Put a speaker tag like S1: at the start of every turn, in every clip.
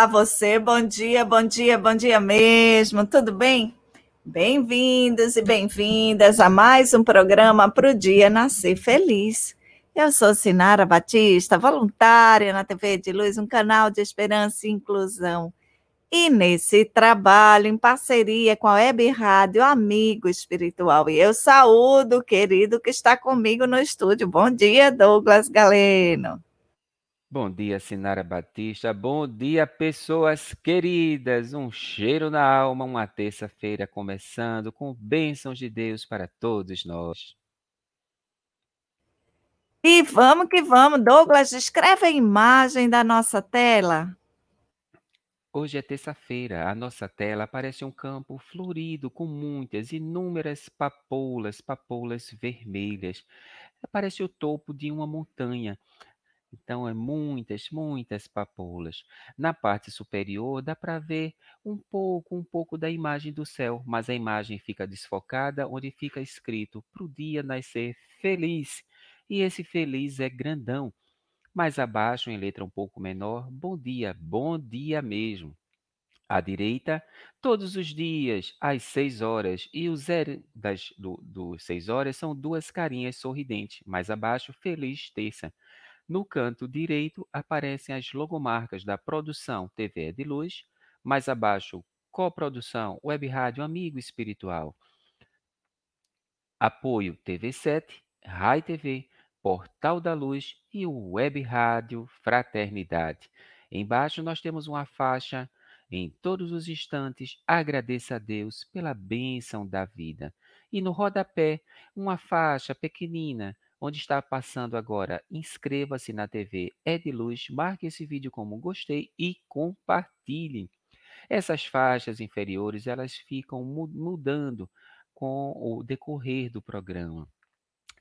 S1: Olá, você, bom dia, bom dia, bom dia mesmo, tudo bem? Bem-vindos e bem-vindas a mais um programa para o Dia Nascer Feliz. Eu sou Sinara Batista, voluntária na TV de Luz, um canal de esperança e inclusão. E nesse trabalho, em parceria com a Web Rádio Amigo Espiritual. E eu saúdo o querido que está comigo no estúdio. Bom dia, Douglas Galeno.
S2: Bom dia, Sinara Batista. Bom dia, pessoas queridas. Um cheiro na alma, uma terça-feira começando com bênçãos de Deus para todos nós.
S1: E vamos que vamos. Douglas, descreve a imagem da nossa tela.
S2: Hoje é terça-feira. A nossa tela parece um campo florido com muitas, inúmeras papoulas, papoulas vermelhas. Parece o topo de uma montanha. Então, é muitas, muitas papoulas. Na parte superior dá para ver um pouco, um pouco da imagem do céu, mas a imagem fica desfocada onde fica escrito para o dia nascer feliz. E esse feliz é grandão. Mais abaixo, em letra um pouco menor, bom dia, bom dia mesmo. À direita, todos os dias, às seis horas, e o zero das do, seis horas são duas carinhas sorridentes. Mais abaixo, feliz terça. No canto direito aparecem as logomarcas da produção TV de Luz, mais abaixo, coprodução Web Rádio Amigo Espiritual. Apoio TV7, Rai TV, Portal da Luz e o Web Rádio Fraternidade. Embaixo nós temos uma faixa em todos os instantes, agradeça a Deus pela bênção da vida. E no rodapé, uma faixa pequenina onde está passando agora. Inscreva-se na TV É de Luz, marque esse vídeo como gostei e compartilhe. Essas faixas inferiores, elas ficam mudando com o decorrer do programa.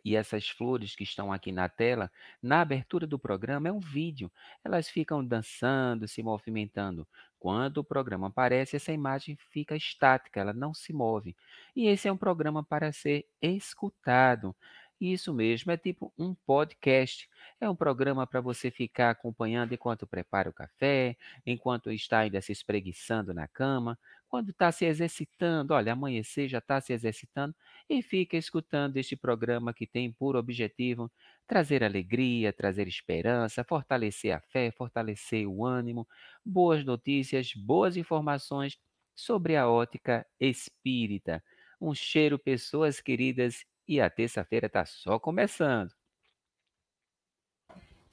S2: E essas flores que estão aqui na tela, na abertura do programa, é um vídeo. Elas ficam dançando, se movimentando. Quando o programa aparece, essa imagem fica estática, ela não se move. E esse é um programa para ser escutado. Isso mesmo, é tipo um podcast. É um programa para você ficar acompanhando enquanto prepara o café, enquanto está ainda se espreguiçando na cama, quando está se exercitando, olha, amanhecer já está se exercitando, e fica escutando este programa que tem por objetivo trazer alegria, trazer esperança, fortalecer a fé, fortalecer o ânimo, boas notícias, boas informações sobre a ótica espírita. Um cheiro, pessoas queridas, e a terça-feira está só começando.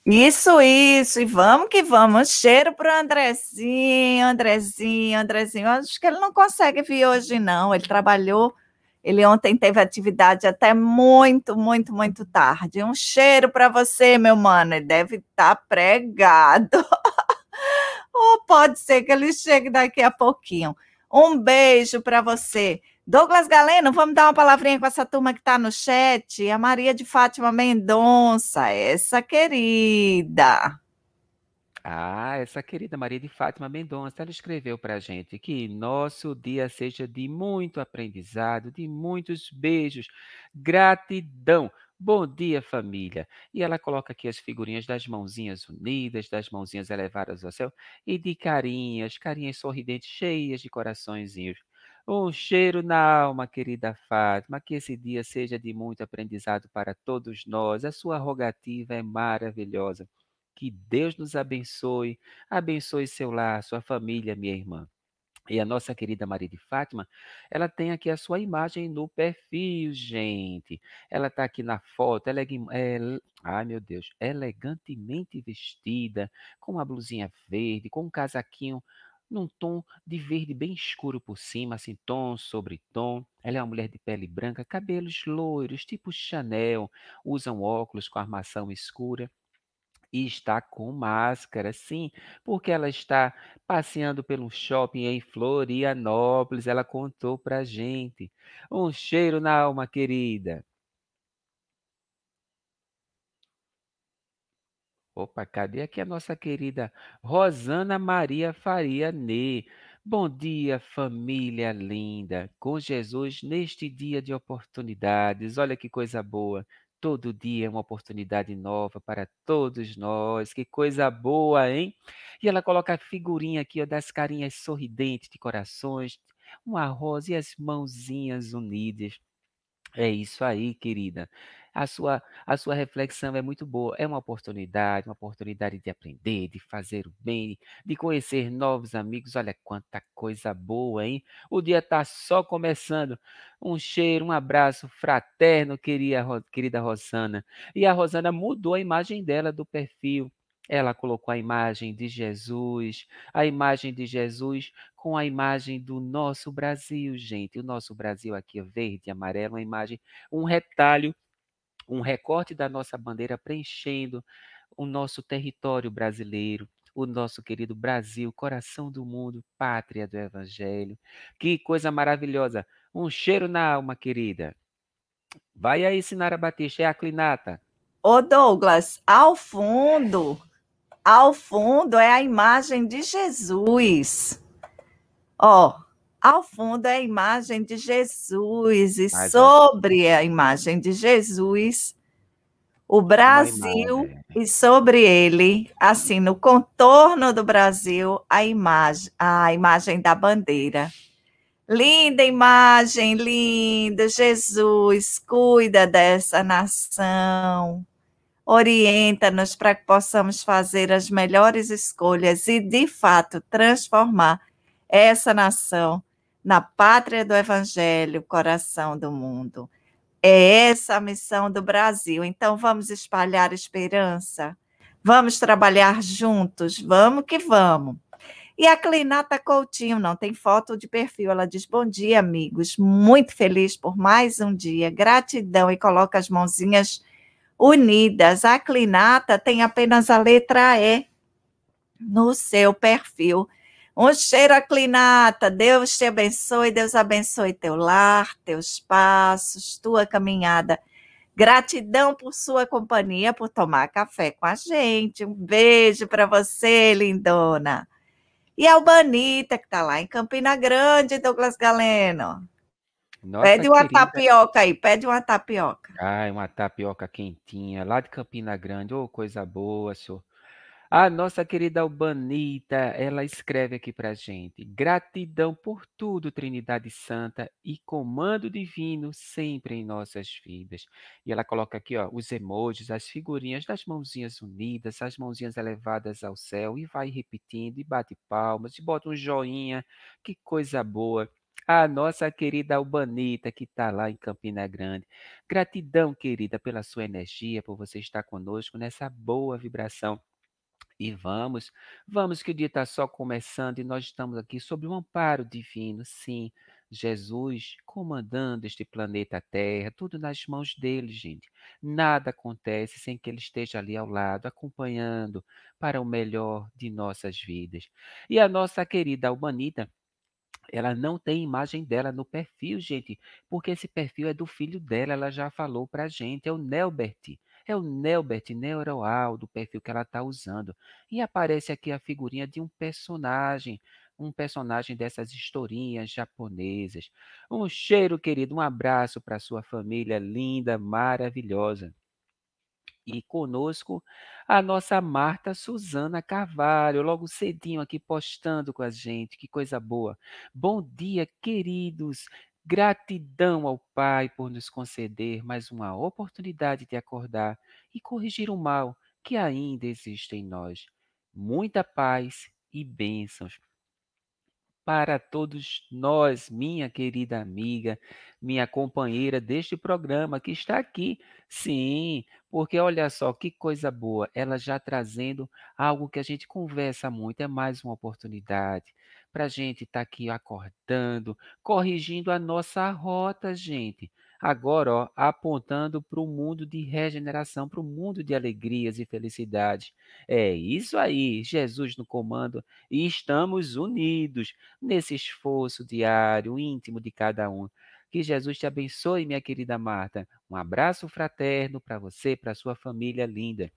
S1: Isso, isso, e vamos que vamos. Cheiro para Andrezinho, Andrezinho, Andrezinho. Acho que ele não consegue vir hoje, não. Ele trabalhou, ele ontem teve atividade até muito, muito, muito tarde. Um cheiro para você, meu mano. Ele deve estar tá pregado. Ou pode ser que ele chegue daqui a pouquinho. Um beijo para você. Douglas Galeno, vamos dar uma palavrinha com essa turma que está no chat. A Maria de Fátima Mendonça, essa querida.
S2: Ah, essa querida Maria de Fátima Mendonça, ela escreveu para a gente que nosso dia seja de muito aprendizado, de muitos beijos, gratidão. Bom dia, família. E ela coloca aqui as figurinhas das mãozinhas unidas, das mãozinhas elevadas ao céu e de carinhas, carinhas sorridentes, cheias de coraçõezinhos. Um cheiro na alma, querida Fátima, que esse dia seja de muito aprendizado para todos nós. A sua rogativa é maravilhosa. Que Deus nos abençoe, abençoe seu lar, sua família, minha irmã. E a nossa querida Maria de Fátima, ela tem aqui a sua imagem no perfil, gente. Ela está aqui na foto, ela é, é, ai meu Deus, elegantemente vestida, com uma blusinha verde, com um casaquinho num tom de verde bem escuro por cima, assim, tom sobre tom. Ela é uma mulher de pele branca, cabelos loiros, tipo Chanel, usam óculos com armação escura e está com máscara, sim, porque ela está passeando pelo shopping em Florianópolis, ela contou pra gente. Um cheiro na alma, querida. Opa, cadê aqui a nossa querida Rosana Maria Faria Nê? Bom dia, família linda, com Jesus neste dia de oportunidades. Olha que coisa boa. Todo dia é uma oportunidade nova para todos nós. Que coisa boa, hein? E ela coloca a figurinha aqui ó, das carinhas sorridentes de corações, uma rosa e as mãozinhas unidas. É isso aí, querida. A sua, a sua reflexão é muito boa. É uma oportunidade, uma oportunidade de aprender, de fazer o bem, de conhecer novos amigos. Olha quanta coisa boa, hein? O dia está só começando. Um cheiro, um abraço fraterno, querida, querida Rosana. E a Rosana mudou a imagem dela do perfil. Ela colocou a imagem de Jesus, a imagem de Jesus com a imagem do nosso Brasil, gente. O nosso Brasil aqui, verde e amarelo, uma imagem, um retalho, um recorte da nossa bandeira preenchendo o nosso território brasileiro, o nosso querido Brasil, coração do mundo, pátria do Evangelho. Que coisa maravilhosa! Um cheiro na alma, querida. Vai aí, Sinara Batista, é a Clinata.
S1: Ô Douglas, ao fundo, ao fundo é a imagem de Jesus. Ó, ao fundo é a imagem de Jesus e Mas, sobre a imagem de Jesus o Brasil e sobre ele, assim, no contorno do Brasil, a imagem, a imagem da bandeira. Linda imagem, linda. Jesus, cuida dessa nação orienta-nos para que possamos fazer as melhores escolhas e, de fato, transformar essa nação na pátria do Evangelho, coração do mundo. É essa a missão do Brasil. Então, vamos espalhar esperança, vamos trabalhar juntos, vamos que vamos. E a Clinata Coutinho não tem foto de perfil. Ela diz: Bom dia, amigos. Muito feliz por mais um dia. Gratidão. E coloca as mãozinhas unidas. A Clinata tem apenas a letra E no seu perfil. Um cheiro a Clinata. Deus te abençoe, Deus abençoe teu lar, teus passos, tua caminhada. Gratidão por sua companhia, por tomar café com a gente. Um beijo para você, lindona. E a Albanita, que está lá em Campina Grande, Douglas Galeno. Nossa, pede uma querida. tapioca aí, pede uma tapioca.
S2: Ai, uma tapioca quentinha, lá de Campina Grande. Ô, oh, coisa boa, senhor. A nossa querida Albanita, ela escreve aqui para gente: gratidão por tudo, Trinidade Santa, e comando divino sempre em nossas vidas. E ela coloca aqui ó, os emojis, as figurinhas das mãozinhas unidas, as mãozinhas elevadas ao céu, e vai repetindo, e bate palmas, e bota um joinha, que coisa boa a nossa querida Albanita, que está lá em Campina Grande. Gratidão, querida, pela sua energia, por você estar conosco nessa boa vibração. E vamos, vamos que o dia está só começando e nós estamos aqui sob um amparo divino, sim. Jesus comandando este planeta Terra, tudo nas mãos dele, gente. Nada acontece sem que ele esteja ali ao lado, acompanhando para o melhor de nossas vidas. E a nossa querida Albanita, ela não tem imagem dela no perfil, gente, porque esse perfil é do filho dela, ela já falou pra gente, é o Nelbert. É o Nelbert Neuroal do perfil que ela está usando. E aparece aqui a figurinha de um personagem, um personagem dessas historinhas japonesas. Um cheiro, querido, um abraço para sua família linda, maravilhosa. E conosco a nossa Marta Suzana Carvalho, logo cedinho aqui postando com a gente, que coisa boa. Bom dia, queridos. Gratidão ao Pai por nos conceder mais uma oportunidade de acordar e corrigir o mal que ainda existe em nós. Muita paz e bênçãos para todos nós, minha querida amiga, minha companheira deste programa que está aqui. Sim, porque olha só que coisa boa, ela já trazendo algo que a gente conversa muito, é mais uma oportunidade para a gente estar tá aqui acordando, corrigindo a nossa rota, gente. Agora, ó, apontando para o mundo de regeneração, para o mundo de alegrias e felicidade. É isso aí, Jesus no comando, e estamos unidos nesse esforço diário, íntimo de cada um. Que Jesus te abençoe, minha querida Marta. Um abraço fraterno para você, para sua família linda.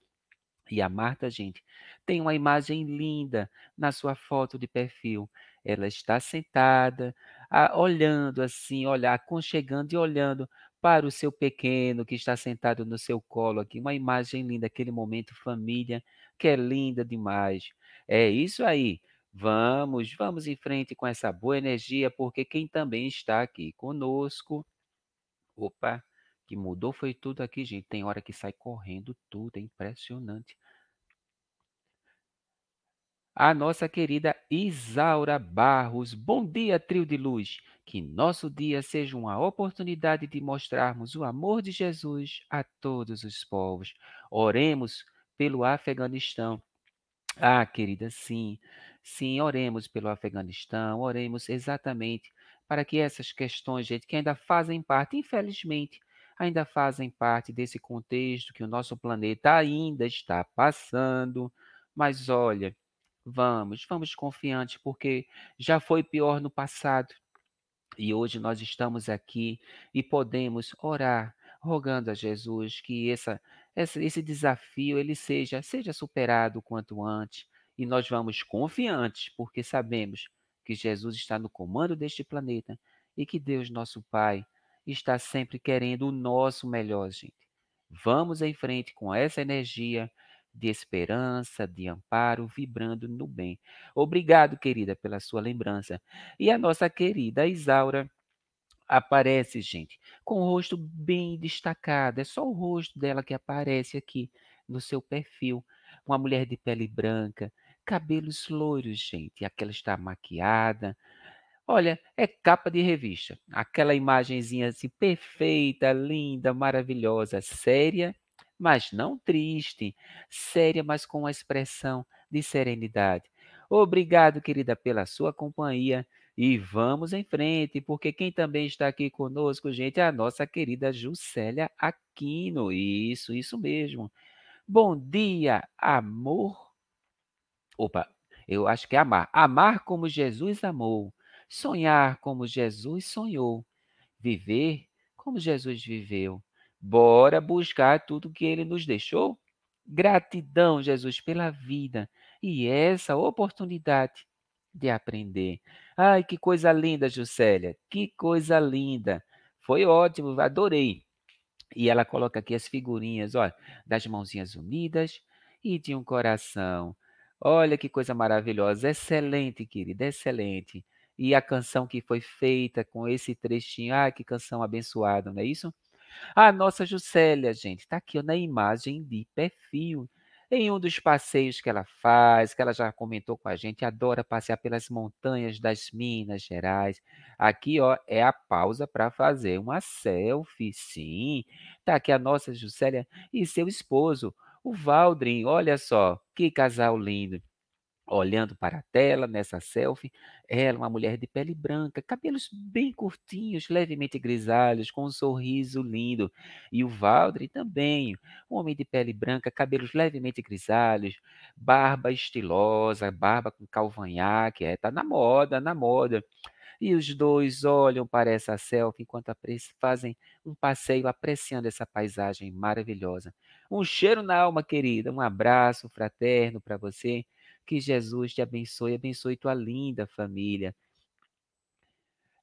S2: E a Marta, gente, tem uma imagem linda na sua foto de perfil. Ela está sentada, olhando assim, olhar, aconchegando e olhando para o seu pequeno que está sentado no seu colo aqui. Uma imagem linda, aquele momento família, que é linda demais. É isso aí. Vamos, vamos em frente com essa boa energia, porque quem também está aqui conosco. Opa, que mudou foi tudo aqui, gente. Tem hora que sai correndo tudo, é impressionante a nossa querida Isaura Barros. Bom dia, trio de luz. Que nosso dia seja uma oportunidade de mostrarmos o amor de Jesus a todos os povos. Oremos pelo Afeganistão. Ah, querida, sim. Sim, oremos pelo Afeganistão, oremos exatamente para que essas questões, gente, que ainda fazem parte, infelizmente, ainda fazem parte desse contexto que o nosso planeta ainda está passando. Mas olha, Vamos, vamos confiantes, porque já foi pior no passado. E hoje nós estamos aqui e podemos orar, rogando a Jesus que essa, essa, esse desafio ele seja, seja superado quanto antes. E nós vamos confiantes, porque sabemos que Jesus está no comando deste planeta e que Deus, nosso Pai, está sempre querendo o nosso melhor, gente. Vamos em frente com essa energia de esperança, de amparo, vibrando no bem. Obrigado, querida, pela sua lembrança. E a nossa querida Isaura aparece, gente, com o rosto bem destacado. É só o rosto dela que aparece aqui no seu perfil. Uma mulher de pele branca, cabelos loiros, gente. Aquela está maquiada. Olha, é capa de revista. Aquela imagenzinha assim perfeita, linda, maravilhosa, séria mas não triste, séria, mas com uma expressão de serenidade. Obrigado, querida, pela sua companhia. E vamos em frente, porque quem também está aqui conosco, gente, é a nossa querida Juscelia Aquino. Isso, isso mesmo. Bom dia, amor. Opa, eu acho que é amar. Amar como Jesus amou. Sonhar como Jesus sonhou. Viver como Jesus viveu. Bora buscar tudo que ele nos deixou? Gratidão, Jesus, pela vida e essa oportunidade de aprender. Ai, que coisa linda, Juscelia, que coisa linda. Foi ótimo, adorei. E ela coloca aqui as figurinhas, olha, das mãozinhas unidas e de um coração. Olha que coisa maravilhosa, excelente, querida, excelente. E a canção que foi feita com esse trechinho, ai, que canção abençoada, não é isso? A nossa Juscelia, gente, está aqui ó, na imagem de perfil. Em um dos passeios que ela faz, que ela já comentou com a gente, adora passear pelas montanhas das Minas Gerais. Aqui, ó, é a pausa para fazer uma selfie. Sim, tá aqui a nossa Juscelia e seu esposo, o Valdrin. Olha só, que casal lindo olhando para a tela nessa selfie. Ela, uma mulher de pele branca, cabelos bem curtinhos, levemente grisalhos, com um sorriso lindo. E o Valdre também, um homem de pele branca, cabelos levemente grisalhos, barba estilosa, barba com calvanhaque, é, tá na moda, na moda. E os dois olham para essa selfie enquanto fazem um passeio apreciando essa paisagem maravilhosa. Um cheiro na alma, querida. Um abraço fraterno para você que Jesus te abençoe, abençoe tua linda família.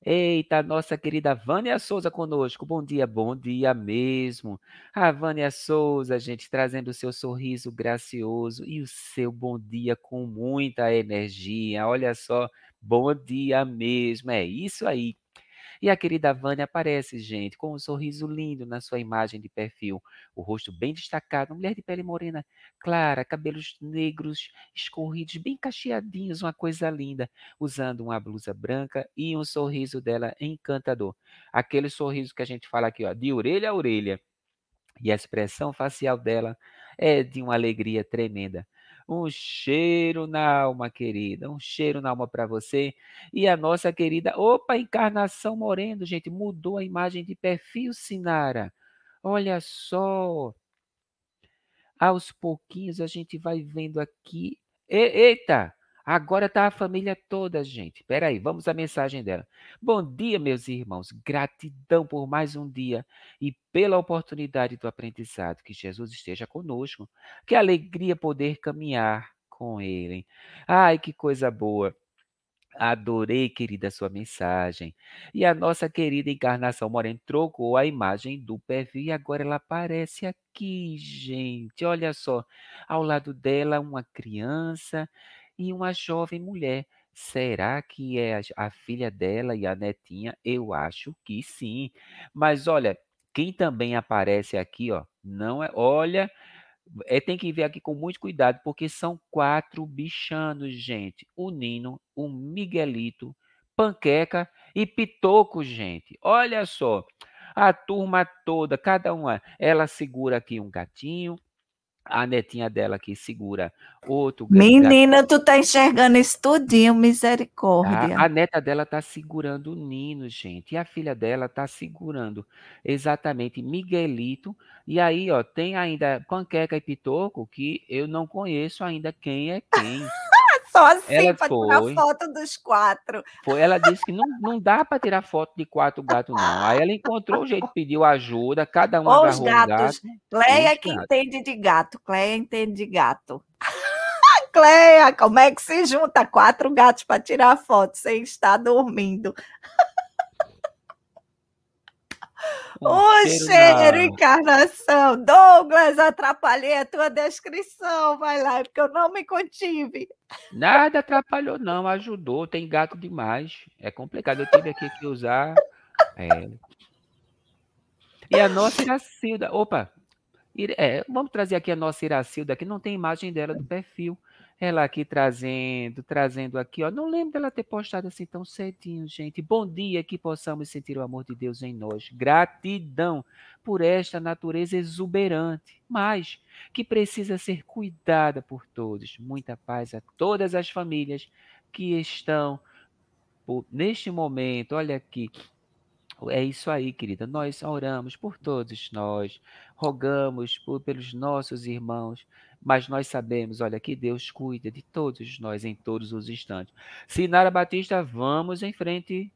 S2: Eita, nossa querida Vânia Souza conosco. Bom dia, bom dia mesmo. A Vânia Souza, gente, trazendo o seu sorriso gracioso e o seu bom dia com muita energia. Olha só, bom dia mesmo. É isso aí. E a querida Vânia aparece, gente, com um sorriso lindo na sua imagem de perfil, o rosto bem destacado, mulher de pele morena clara, cabelos negros escorridos, bem cacheadinhos, uma coisa linda, usando uma blusa branca e um sorriso dela encantador. Aquele sorriso que a gente fala aqui, ó, de orelha a orelha. E a expressão facial dela é de uma alegria tremenda. Um cheiro na alma, querida. Um cheiro na alma para você. E a nossa querida. Opa, Encarnação Moreno, gente. Mudou a imagem de perfil, Sinara. Olha só. Aos pouquinhos a gente vai vendo aqui. E, eita! Agora está a família toda, gente. Espera aí, vamos à mensagem dela. Bom dia, meus irmãos. Gratidão por mais um dia e pela oportunidade do aprendizado. Que Jesus esteja conosco. Que alegria poder caminhar com Ele. Ai, que coisa boa. Adorei, querida, sua mensagem. E a nossa querida Encarnação Moreno trocou a imagem do perfil e agora ela aparece aqui, gente. Olha só, ao lado dela uma criança e uma jovem mulher. Será que é a, a filha dela e a netinha? Eu acho que sim. Mas olha, quem também aparece aqui, ó, não é. Olha, é, tem que ver aqui com muito cuidado, porque são quatro bichanos, gente. O Nino, o Miguelito, Panqueca e Pitoco, gente. Olha só. A turma toda, cada uma, ela segura aqui um gatinho, a netinha dela que segura outro
S1: Menina, tu tá enxergando isso tudinho, misericórdia.
S2: A, a, neta dela tá segurando o Nino, gente. E a filha dela tá segurando exatamente Miguelito. E aí, ó, tem ainda Panqueca e Pitoco, que eu não conheço ainda quem é quem.
S1: Só assim foi, tirar foto dos quatro.
S2: Foi, ela disse que não, não dá para tirar foto de quatro gatos, não. Aí ela encontrou o jeito, pediu ajuda, cada um
S1: os gatos. Um gato. Cleia que gatos. entende de gato. Cleia entende de gato. Cleia, como é que se junta quatro gatos para tirar foto sem estar dormindo? O cheiro, cheiro encarnação. Douglas, atrapalhei a tua descrição. Vai lá, porque eu não me contive.
S2: Nada atrapalhou, não. Ajudou. Tem gato demais. É complicado. Eu tive aqui que usar. É. E a nossa Iracilda. Opa! É, vamos trazer aqui a nossa Iracilda, que não tem imagem dela do perfil. Ela aqui trazendo, trazendo aqui, ó. Não lembro dela ter postado assim tão cedinho, gente. Bom dia, que possamos sentir o amor de Deus em nós. Gratidão por esta natureza exuberante, mas que precisa ser cuidada por todos. Muita paz a todas as famílias que estão por, neste momento. Olha aqui, é isso aí, querida. Nós oramos por todos nós, rogamos por, pelos nossos irmãos, mas nós sabemos, olha, que Deus cuida de todos nós em todos os instantes. Sinara Batista, vamos em frente.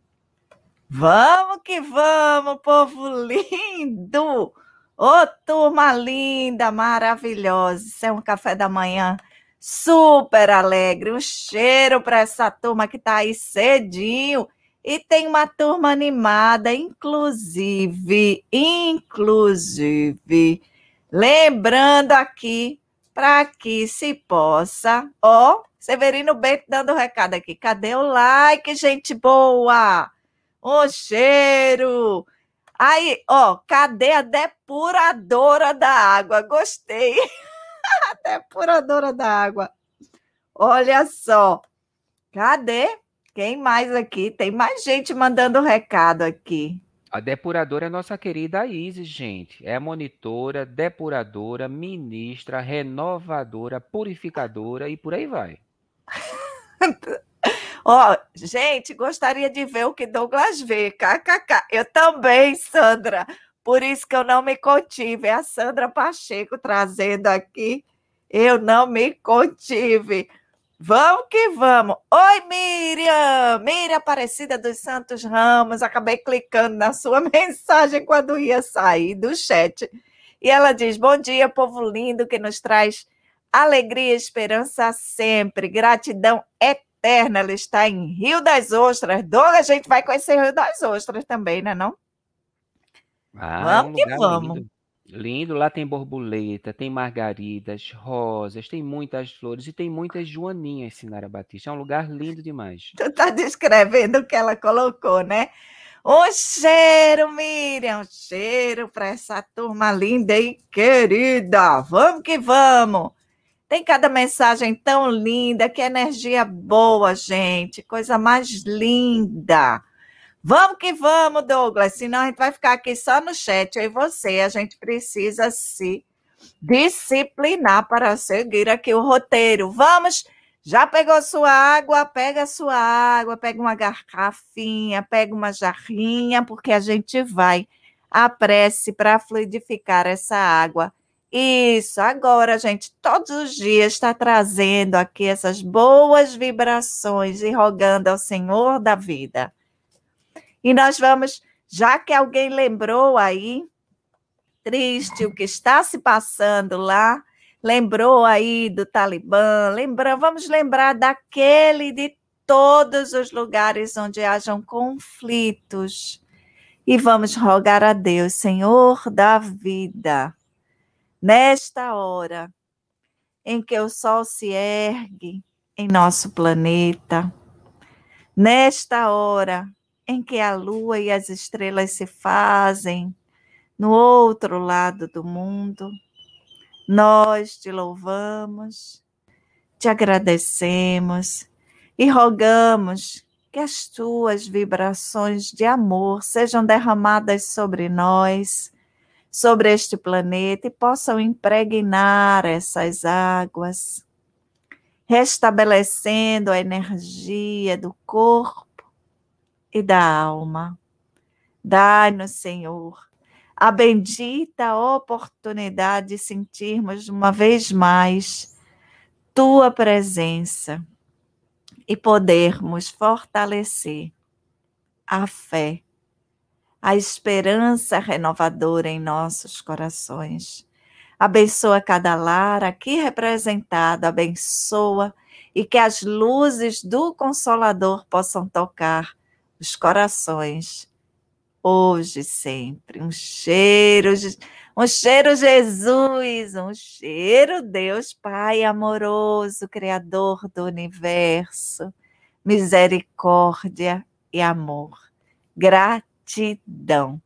S1: Vamos que vamos, povo lindo! Ô, oh, turma linda, maravilhosa. Isso é um café da manhã super alegre. Um cheiro para essa turma que está aí cedinho e tem uma turma animada, inclusive, inclusive, lembrando aqui para que se possa, ó, Severino Bento dando recado aqui. Cadê o like, gente boa? O cheiro. Aí, ó, cadê a depuradora da água? Gostei. a depuradora da água. Olha só. Cadê? Quem mais aqui? Tem mais gente mandando recado aqui.
S2: A depuradora é nossa querida Isis, gente. É monitora, depuradora, ministra, renovadora, purificadora e por aí vai.
S1: Ó, oh, gente, gostaria de ver o que Douglas vê. KKK. Eu também, Sandra. Por isso que eu não me contive. É a Sandra Pacheco trazendo aqui. Eu não me contive. Vamos que vamos. Oi, Miriam! Miriam Aparecida dos Santos Ramos. Acabei clicando na sua mensagem quando ia sair do chat. E ela diz: Bom dia, povo lindo que nos traz alegria e esperança sempre. Gratidão eterna. Ela está em Rio das Ostras. Doga, a gente vai conhecer Rio das Ostras também, né? Não?
S2: Ah, vamos é um que vamos. Lindo. Lindo, lá tem borboleta, tem margaridas, rosas, tem muitas flores e tem muitas joaninhas, Sinara Batista. É um lugar lindo demais.
S1: Tu tá descrevendo o que ela colocou, né? O cheiro, Miriam, cheiro para essa turma linda e querida. Vamos que vamos. Tem cada mensagem tão linda, que energia boa, gente. Coisa mais linda. Vamos que vamos, Douglas, senão a gente vai ficar aqui só no chat. Eu e você, a gente precisa se disciplinar para seguir aqui o roteiro. Vamos, já pegou sua água? Pega sua água, pega uma garrafinha, pega uma jarrinha, porque a gente vai a prece para fluidificar essa água. Isso, agora, gente, todos os dias está trazendo aqui essas boas vibrações e rogando ao Senhor da vida e nós vamos, já que alguém lembrou aí, triste o que está se passando lá, lembrou aí do Talibã, lembra, vamos lembrar daquele de todos os lugares onde hajam conflitos. E vamos rogar a Deus, Senhor da vida, nesta hora em que o sol se ergue em nosso planeta, nesta hora em que a lua e as estrelas se fazem no outro lado do mundo, nós te louvamos, te agradecemos e rogamos que as tuas vibrações de amor sejam derramadas sobre nós, sobre este planeta e possam impregnar essas águas, restabelecendo a energia do corpo e da alma. Dai-nos, Senhor, a bendita oportunidade de sentirmos uma vez mais tua presença e podermos fortalecer a fé, a esperança renovadora em nossos corações. Abençoa cada lar aqui representado, abençoa e que as luzes do Consolador possam tocar os corações hoje sempre. Um cheiro, um cheiro Jesus, um cheiro Deus Pai amoroso, criador do universo. Misericórdia e amor. Gratidão.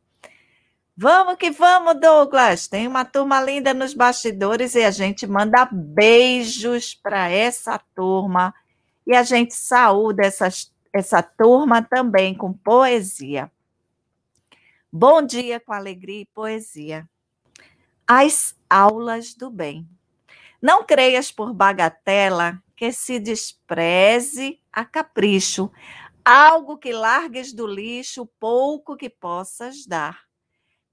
S1: Vamos que vamos, Douglas. Tem uma turma linda nos bastidores e a gente manda beijos para essa turma. E a gente saúda essas, essa turma também com poesia. Bom dia com alegria e poesia. As aulas do bem. Não creias por bagatela que se despreze a capricho, algo que largues do lixo, pouco que possas dar.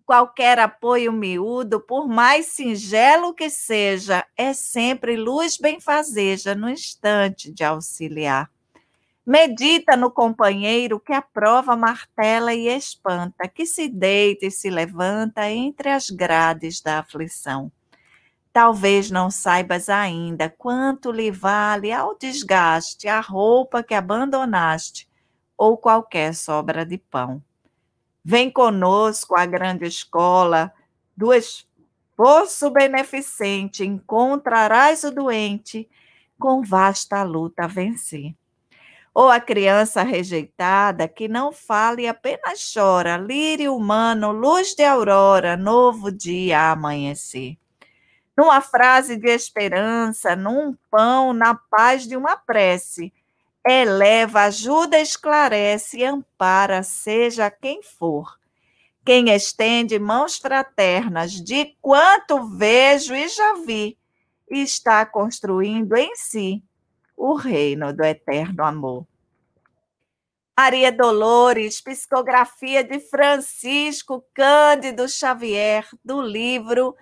S1: Qualquer apoio miúdo, por mais singelo que seja, é sempre luz benfazeja no instante de auxiliar. Medita no companheiro que a prova martela e espanta, que se deita e se levanta entre as grades da aflição. Talvez não saibas ainda quanto lhe vale ao desgaste a roupa que abandonaste ou qualquer sobra de pão. Vem conosco à grande escola do esforço beneficente, encontrarás o doente com vasta luta a vencer ou a criança rejeitada que não fala e apenas chora, lírio humano, luz de aurora, novo dia a amanhecer. Numa frase de esperança, num pão, na paz de uma prece, eleva, ajuda, esclarece e ampara, seja quem for. Quem estende mãos fraternas, de quanto vejo e já vi, está construindo em si o reino do eterno amor. Maria Dolores, psicografia de Francisco Cândido Xavier, do livro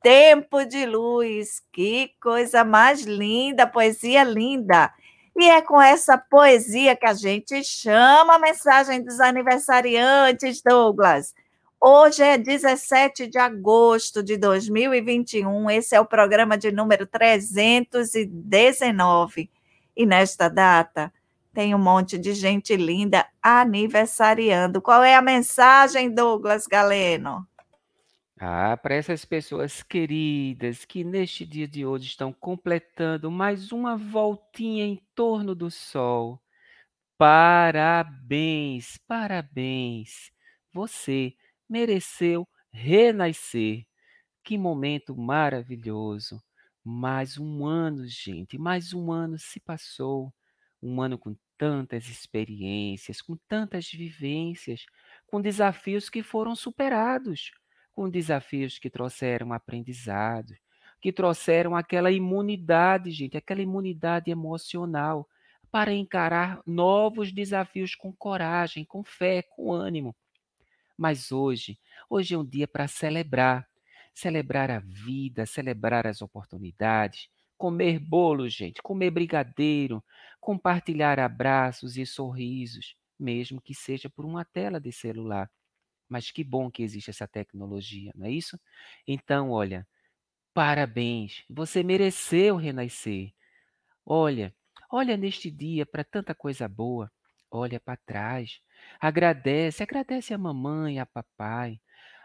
S1: Tempo de Luz. Que coisa mais linda, poesia linda. E é com essa poesia que a gente chama a mensagem dos aniversariantes, Douglas. Hoje é 17 de agosto de 2021, esse é o programa de número 319. E nesta data tem um monte de gente linda aniversariando. Qual é a mensagem, Douglas Galeno?
S2: Ah, para essas pessoas queridas que neste dia de hoje estão completando mais uma voltinha em torno do sol. Parabéns, parabéns. Você mereceu renascer. Que momento maravilhoso! Mais um ano, gente, mais um ano se passou. Um ano com tantas experiências, com tantas vivências, com desafios que foram superados, com desafios que trouxeram aprendizado, que trouxeram aquela imunidade, gente, aquela imunidade emocional para encarar novos desafios com coragem, com fé, com ânimo. Mas hoje, hoje é um dia para celebrar, celebrar a vida, celebrar as oportunidades, comer bolo, gente, comer brigadeiro, compartilhar abraços e sorrisos, mesmo que seja por uma tela de celular. Mas que bom que existe essa tecnologia, não é isso? Então, olha, parabéns, você mereceu renascer. Olha, Olha neste dia para tanta coisa boa. Olha para trás. Agradece, agradece a mamãe, a papai.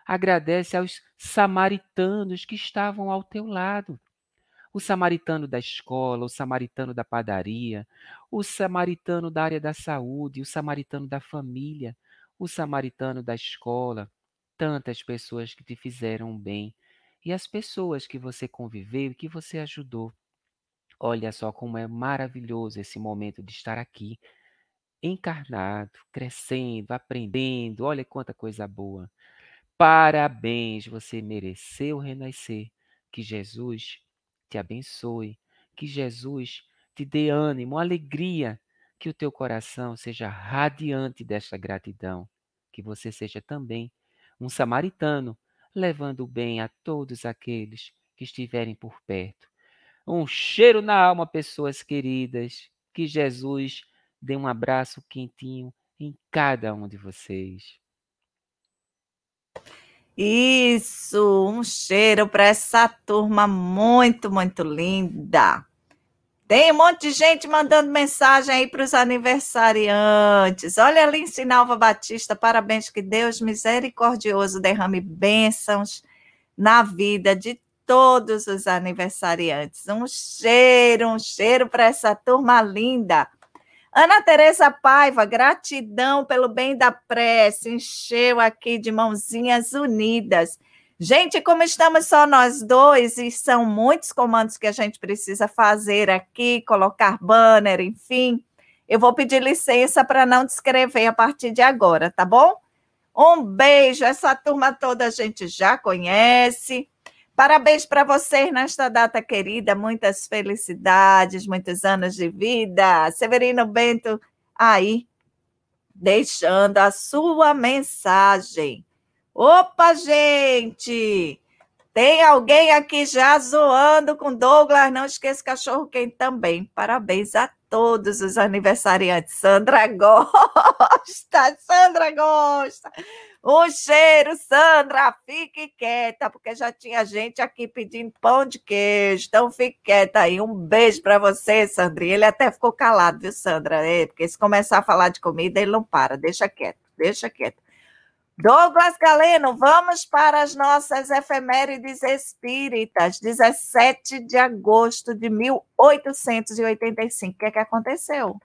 S2: Agradece aos samaritanos que estavam ao teu lado. O samaritano da escola, o samaritano da padaria, o samaritano da área da saúde, o samaritano da família, o samaritano da escola, tantas pessoas que te fizeram bem e as pessoas que você conviveu e que você ajudou. Olha só como é maravilhoso esse momento de estar aqui, encarnado, crescendo, aprendendo. Olha quanta coisa boa. Parabéns, você mereceu renascer. Que Jesus te abençoe, que Jesus te dê ânimo, alegria, que o teu coração seja radiante desta gratidão, que você seja também um samaritano, levando o bem a todos aqueles que estiverem por perto. Um cheiro na alma, pessoas queridas. Que Jesus dê um abraço quentinho em cada um de vocês.
S1: Isso, um cheiro para essa turma muito, muito linda. Tem um monte de gente mandando mensagem aí para os aniversariantes. Olha ali Sinalva Batista, parabéns, que Deus misericordioso derrame bênçãos na vida de todos os aniversariantes. Um cheiro, um cheiro para essa turma linda. Ana Teresa Paiva, gratidão pelo bem da prece, encheu aqui de mãozinhas unidas. Gente, como estamos só nós dois e são muitos comandos que a gente precisa fazer aqui, colocar banner, enfim, eu vou pedir licença para não descrever a partir de agora, tá bom? Um beijo, essa turma toda a gente já conhece. Parabéns para vocês nesta data querida, muitas felicidades, muitos anos de vida. Severino Bento aí, deixando a sua mensagem. Opa, gente! Tem alguém aqui já zoando com Douglas? Não esqueça cachorro quente também. Parabéns a todos os aniversariantes. Sandra gosta, Sandra gosta. Um cheiro, Sandra, fique quieta, porque já tinha gente aqui pedindo pão de queijo. Então fique quieta aí. Um beijo para você, Sandra. Ele até ficou calado, viu, Sandra? É, porque se começar a falar de comida, ele não para. Deixa quieto, deixa quieto. Douglas Galeno, vamos para as nossas efemérides espíritas. 17 de agosto de 1885. O que, é que aconteceu?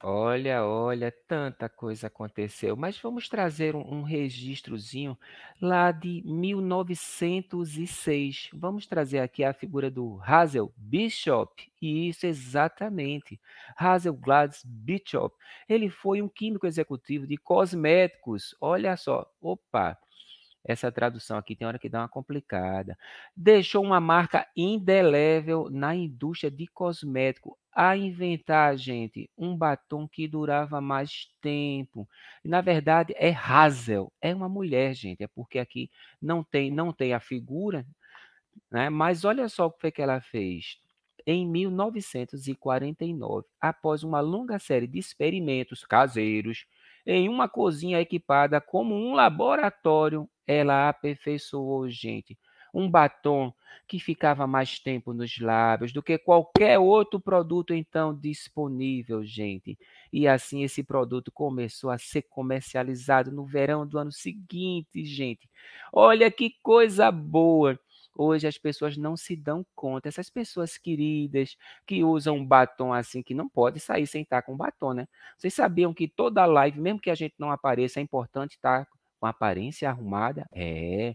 S2: Olha, olha, tanta coisa aconteceu, mas vamos trazer um, um registrozinho lá de 1906. Vamos trazer aqui a figura do Hazel Bishop. Isso, exatamente. Hazel Gladys Bishop. Ele foi um químico executivo de cosméticos. Olha só, opa, essa tradução aqui tem hora que dá uma complicada. Deixou uma marca indelével na indústria de cosmético a inventar, gente, um batom que durava mais tempo. Na verdade, é Hazel, é uma mulher, gente, é porque aqui não tem não tem a figura, né? Mas olha só o que que ela fez. Em 1949, após uma longa série de experimentos caseiros, em uma cozinha equipada como um laboratório, ela aperfeiçoou, gente, um batom que ficava mais tempo nos lábios do que qualquer outro produto então disponível, gente. E assim esse produto começou a ser comercializado no verão do ano seguinte, gente. Olha que coisa boa. Hoje as pessoas não se dão conta. Essas pessoas queridas que usam um batom assim, que não pode sair sem estar com batom, né? Vocês sabiam que toda live, mesmo que a gente não apareça, é importante estar com a aparência arrumada? É.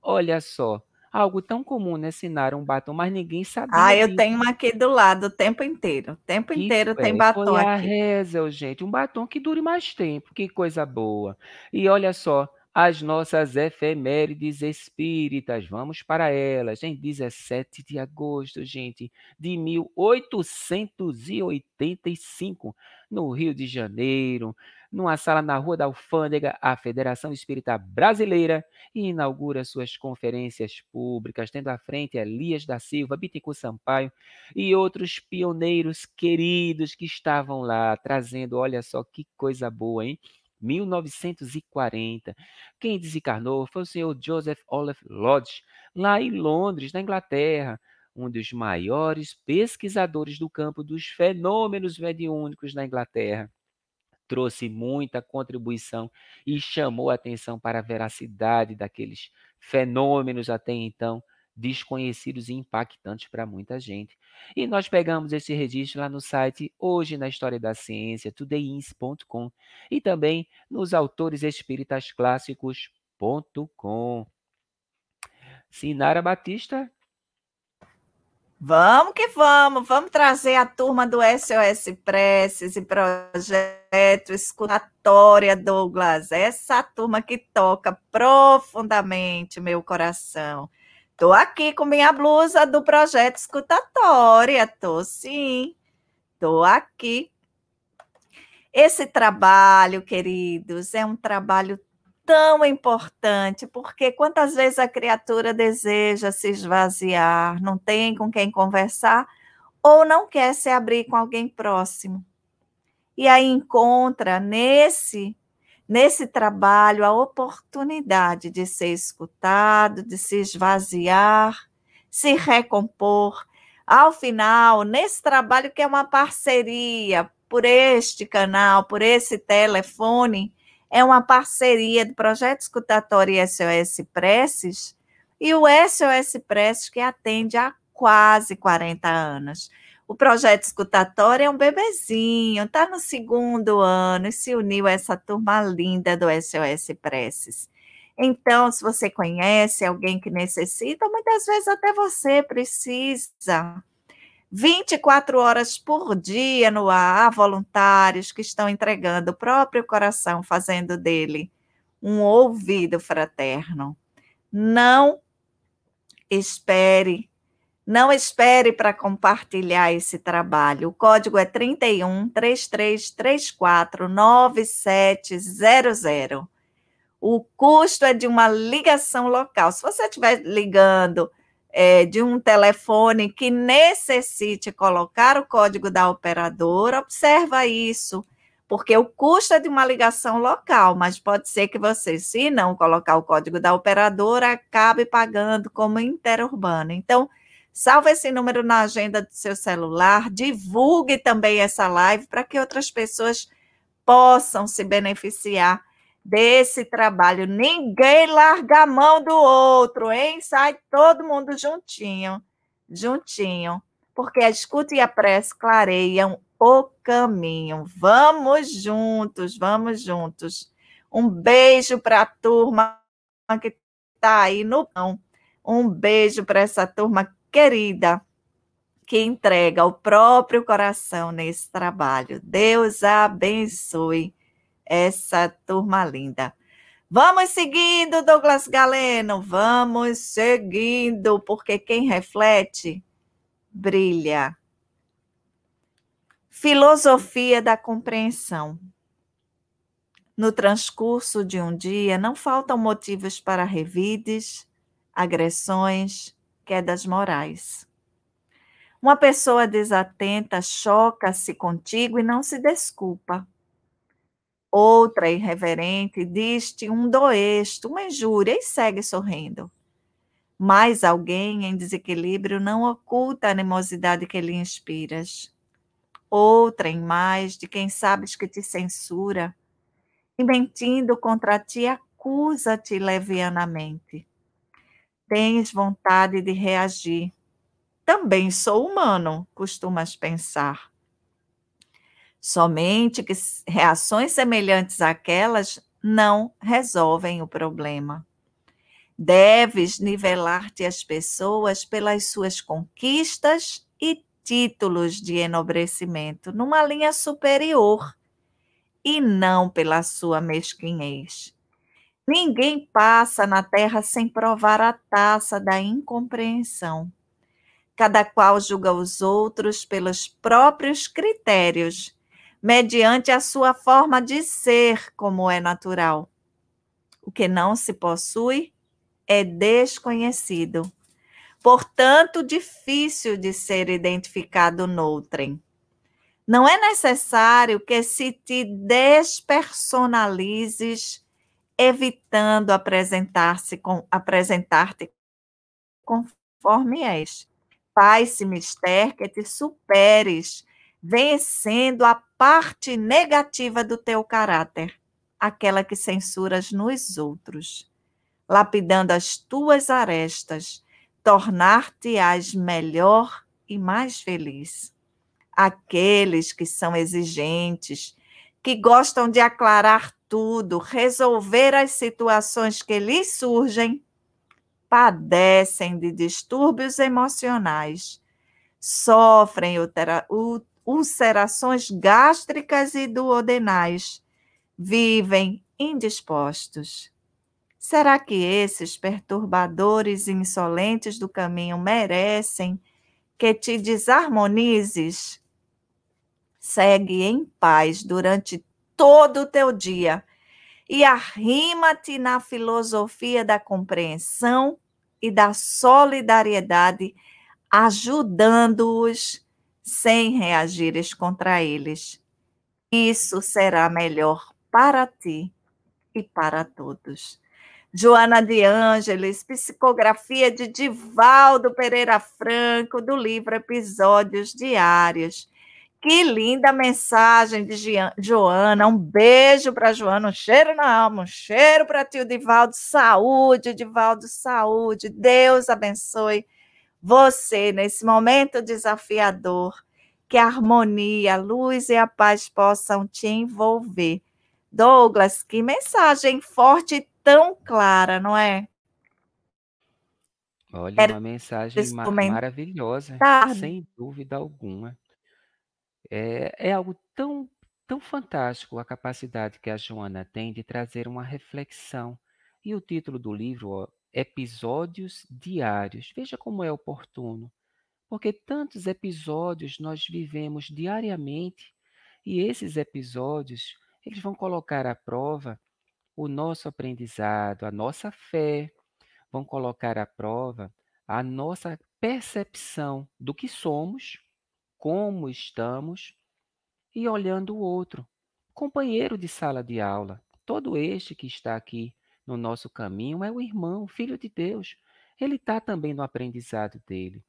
S2: Olha só, algo tão comum, né? Assinar um batom, mas ninguém sabia.
S1: Ah, eu disso. tenho uma aqui do lado o tempo inteiro. O tempo Isso inteiro é, tem batom foi a
S2: Reza, gente. Um batom que dure mais tempo. Que coisa boa. E olha só, as nossas efemérides espíritas. Vamos para elas. Em 17 de agosto, gente, de 1885, no Rio de Janeiro, numa sala na Rua da Alfândega, a Federação Espírita Brasileira inaugura suas conferências públicas, tendo à frente Elias da Silva, Bittencourt Sampaio e outros pioneiros queridos que estavam lá, trazendo, olha só que coisa boa, hein? 1940. Quem desencarnou foi o senhor Joseph Olaf Lodge, lá em Londres, na Inglaterra. um dos maiores pesquisadores do campo dos fenômenos mediúnicos na Inglaterra. Trouxe muita contribuição e chamou a atenção para a veracidade daqueles fenômenos até então desconhecidos e impactantes para muita gente. E nós pegamos esse registro lá no site Hoje na História da Ciência, todayins.com e também nos autores espíritas clássicos.com. Sinara Batista.
S1: Vamos que vamos, vamos trazer a turma do SOS Preces e Projeto Escutatória Douglas, essa turma que toca profundamente meu coração. Tô aqui com minha blusa do projeto escutatória, tô sim. Tô aqui. Esse trabalho, queridos, é um trabalho tão importante, porque quantas vezes a criatura deseja se esvaziar, não tem com quem conversar ou não quer se abrir com alguém próximo. E aí encontra nesse nesse trabalho a oportunidade de ser escutado, de se esvaziar, se recompor. Ao final, nesse trabalho que é uma parceria por este canal, por esse telefone, é uma parceria do Projeto Escutatório SOS Preces, e o SOS Preces que atende há quase 40 anos. O projeto escutatório é um bebezinho, está no segundo ano e se uniu a essa turma linda do SOS Preces. Então, se você conhece alguém que necessita, muitas vezes até você precisa. 24 horas por dia no ar, há voluntários que estão entregando o próprio coração, fazendo dele um ouvido fraterno. Não espere não espere para compartilhar esse trabalho. O código é 31 3334 9700. O custo é de uma ligação local. Se você estiver ligando é, de um telefone que necessite colocar o código da operadora, observa isso, porque o custo é de uma ligação local, mas pode ser que você, se não colocar o código da operadora, acabe pagando como interurbano. Então, Salve esse número na agenda do seu celular, divulgue também essa live para que outras pessoas possam se beneficiar desse trabalho. Ninguém larga a mão do outro, hein? Sai todo mundo juntinho, juntinho, porque a escuta e a prece clareiam o caminho. Vamos juntos, vamos juntos. Um beijo para a turma que está aí no pão. Um beijo para essa turma querida que entrega o próprio coração nesse trabalho. Deus abençoe essa turma linda. Vamos seguindo, Douglas Galeno, vamos seguindo, porque quem reflete brilha. Filosofia da compreensão. No transcurso de um dia, não faltam motivos para revides, agressões, quedas morais. Uma pessoa desatenta choca-se contigo e não se desculpa. Outra irreverente diz-te um doesto, uma injúria e segue sorrindo. Mas alguém em desequilíbrio não oculta a animosidade que lhe inspiras. Outra em mais de quem sabes que te censura e mentindo contra ti acusa-te levianamente tens vontade de reagir. Também sou humano, costumas pensar. Somente que reações semelhantes àquelas não resolvem o problema. Deves nivelar-te as pessoas pelas suas conquistas e títulos de enobrecimento, numa linha superior, e não pela sua mesquinhez. Ninguém passa na terra sem provar a taça da incompreensão. Cada qual julga os outros pelos próprios critérios, mediante a sua forma de ser, como é natural. O que não se possui é desconhecido, portanto, difícil de ser identificado noutrem. Não é necessário que se te despersonalizes evitando apresentar-se com apresentar-te conforme és. Pai-se mister que te superes, vencendo a parte negativa do teu caráter, aquela que censuras nos outros, lapidando as tuas arestas, tornar-te-ás melhor e mais feliz. Aqueles que são exigentes, que gostam de aclarar tudo, resolver as situações que lhes surgem, padecem de distúrbios emocionais, sofrem ulcerações gástricas e duodenais, vivem indispostos. Será que esses perturbadores insolentes do caminho merecem que te desarmonizes? Segue em paz durante todo o teu dia e arrima-te na filosofia da compreensão e da solidariedade, ajudando-os sem reagires contra eles. Isso será melhor para ti e para todos. Joana de Ângeles, psicografia de Divaldo Pereira Franco, do livro Episódios Diários. Que linda mensagem de Joana. Um beijo para Joana, um cheiro na alma, um cheiro para tio Divaldo. Saúde, Divaldo, saúde. Deus abençoe você nesse momento desafiador. Que a harmonia, a luz e a paz possam te envolver. Douglas, que mensagem forte e tão clara, não é?
S2: Olha, Era uma mensagem ma maravilhosa, sem dúvida alguma. É, é algo tão, tão fantástico a capacidade que a Joana tem de trazer uma reflexão. E o título do livro, ó, Episódios Diários. Veja como é oportuno. Porque tantos episódios nós vivemos diariamente e esses episódios, eles vão colocar à prova o nosso aprendizado, a nossa fé, vão colocar à prova a nossa percepção do que somos como estamos e olhando o outro, companheiro de sala de aula. Todo este que está aqui no nosso caminho é o irmão, filho de Deus. Ele está também no aprendizado dele.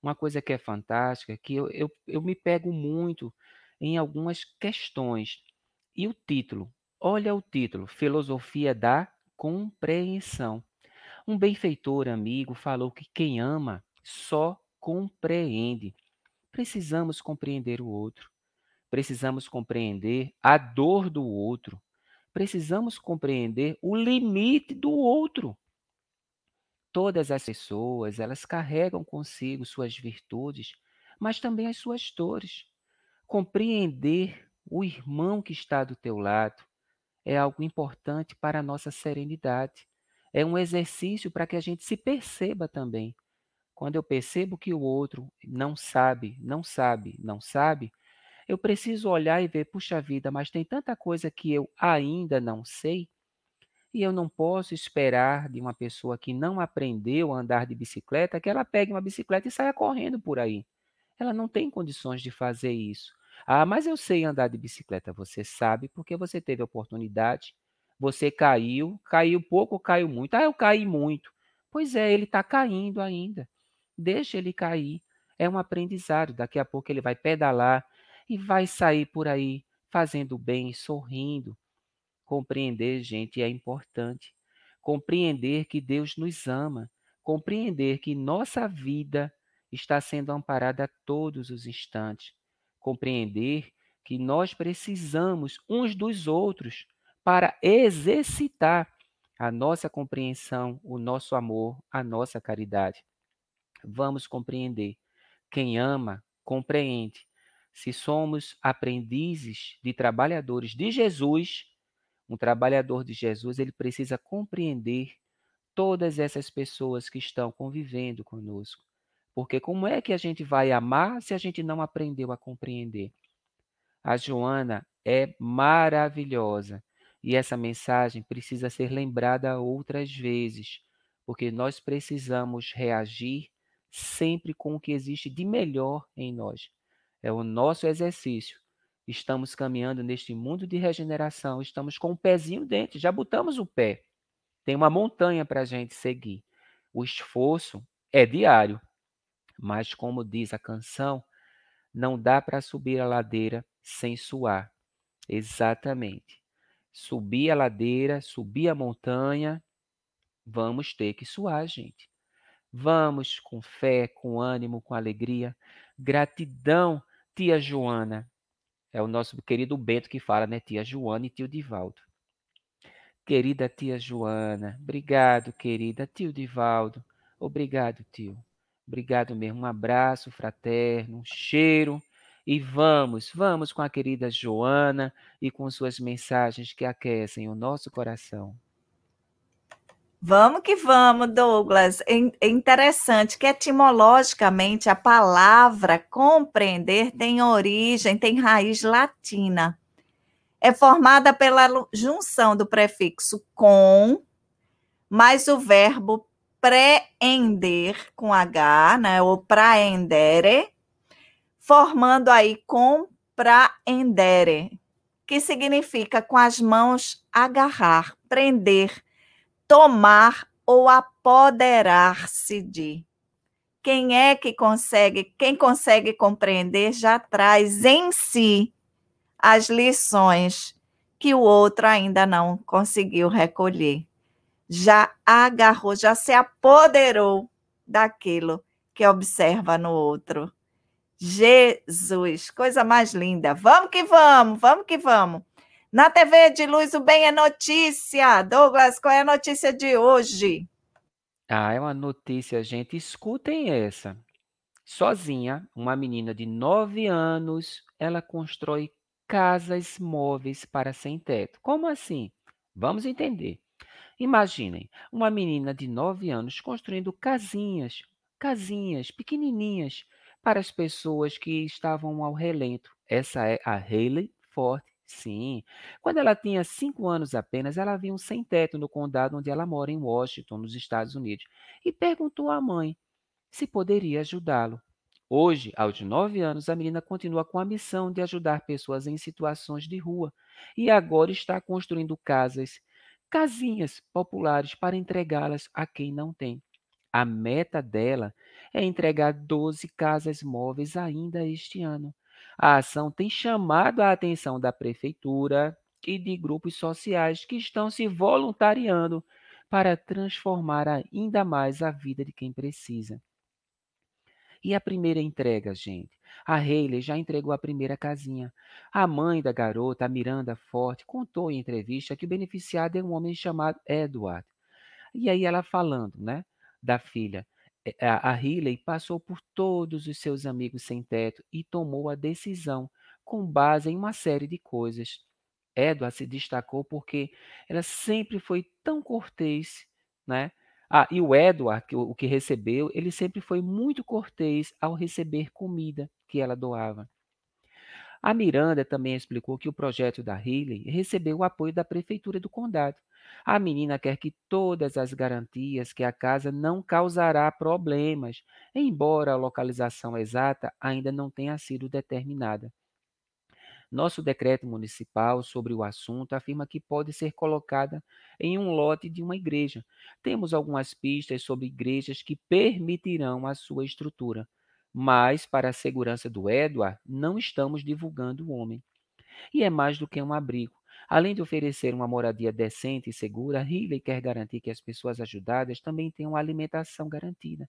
S2: Uma coisa que é fantástica, que eu, eu, eu me pego muito em algumas questões. E o título, olha o título, Filosofia da Compreensão. Um benfeitor amigo falou que quem ama só compreende. Precisamos compreender o outro. Precisamos compreender a dor do outro. Precisamos compreender o limite do outro. Todas as pessoas, elas carregam consigo suas virtudes, mas também as suas dores. Compreender o irmão que está do teu lado é algo importante para a nossa serenidade. É um exercício para que a gente se perceba também quando eu percebo que o outro não sabe, não sabe, não sabe, eu preciso olhar e ver, puxa vida, mas tem tanta coisa que eu ainda não sei, e eu não posso esperar de uma pessoa que não aprendeu a andar de bicicleta que ela pegue uma bicicleta e saia correndo por aí. Ela não tem condições de fazer isso. Ah, mas eu sei andar de bicicleta. Você sabe porque você teve oportunidade. Você caiu, caiu pouco ou caiu muito? Ah, eu caí muito. Pois é, ele está caindo ainda. Deixa ele cair. É um aprendizado. Daqui a pouco ele vai pedalar e vai sair por aí fazendo bem, sorrindo. Compreender, gente, é importante. Compreender que Deus nos ama. Compreender que nossa vida está sendo amparada a todos os instantes. Compreender que nós precisamos uns dos outros para exercitar a nossa compreensão, o nosso amor, a nossa caridade vamos compreender. Quem ama, compreende. Se somos aprendizes de trabalhadores de Jesus, um trabalhador de Jesus, ele precisa compreender todas essas pessoas que estão convivendo conosco. Porque como é que a gente vai amar se a gente não aprendeu a compreender? A Joana é maravilhosa e essa mensagem precisa ser lembrada outras vezes, porque nós precisamos reagir sempre com o que existe de melhor em nós. É o nosso exercício. Estamos caminhando neste mundo de regeneração, estamos com o pezinho dentro, já botamos o pé. Tem uma montanha para a gente seguir. O esforço é diário. Mas, como diz a canção, não dá para subir a ladeira sem suar. Exatamente. Subir a ladeira, subir a montanha, vamos ter que suar, gente. Vamos com fé, com ânimo, com alegria. Gratidão, tia Joana. É o nosso querido Bento que fala, né? Tia Joana e tio Divaldo. Querida tia Joana, obrigado, querida tio Divaldo. Obrigado, tio. Obrigado mesmo. Um abraço fraterno, um cheiro. E vamos, vamos com a querida Joana e com suas mensagens que aquecem o nosso coração.
S1: Vamos que vamos, Douglas. É interessante que etimologicamente a palavra compreender tem origem, tem raiz latina. É formada pela junção do prefixo com mais o verbo preender com H, né, ou praendere, formando aí compraendere, que significa com as mãos agarrar, prender, tomar ou apoderar-se de. Quem é que consegue, quem consegue compreender já traz em si as lições que o outro ainda não conseguiu recolher. Já agarrou, já se apoderou daquilo que observa no outro. Jesus, coisa mais linda. Vamos que vamos, vamos que vamos. Na TV de Luz, o Bem é notícia. Douglas, qual é a notícia de hoje?
S2: Ah, é uma notícia, gente. Escutem essa. Sozinha, uma menina de 9 anos, ela constrói casas móveis para sem teto. Como assim? Vamos entender. Imaginem uma menina de 9 anos construindo casinhas, casinhas pequenininhas para as pessoas que estavam ao relento. Essa é a Hayley Ford. Sim. Quando ela tinha cinco anos apenas, ela viu um sem-teto no condado onde ela mora, em Washington, nos Estados Unidos, e perguntou à mãe se poderia ajudá-lo. Hoje, aos nove anos, a menina continua com a missão de ajudar pessoas em situações de rua e agora está construindo casas, casinhas populares para entregá-las a quem não tem. A meta dela é entregar 12 casas móveis ainda este ano. A ação tem chamado a atenção da prefeitura e de grupos sociais que estão se voluntariando para transformar ainda mais a vida de quem precisa. E a primeira entrega, gente? A Hayley já entregou a primeira casinha. A mãe da garota, a Miranda Forte, contou em entrevista que o beneficiado é um homem chamado Edward. E aí ela falando, né, da filha. Eh, a, Riley passou por todos os seus amigos sem teto e tomou a decisão com base em uma série de coisas. Edward se destacou porque ela sempre foi tão cortês, né? Ah, e o Edward, o que recebeu, ele sempre foi muito cortês ao receber comida que ela doava. A Miranda também explicou que o projeto da Riley recebeu o apoio da prefeitura do condado a menina quer que todas as garantias que a casa não causará problemas, embora a localização exata ainda não tenha sido determinada. Nosso decreto municipal sobre o assunto afirma que pode ser colocada em um lote de uma igreja. Temos algumas pistas sobre igrejas que permitirão a sua estrutura, mas para a segurança do Edward, não estamos divulgando o homem. E é mais do que um abrigo. Além de oferecer uma moradia decente e segura, Riley quer garantir que as pessoas ajudadas também tenham alimentação garantida.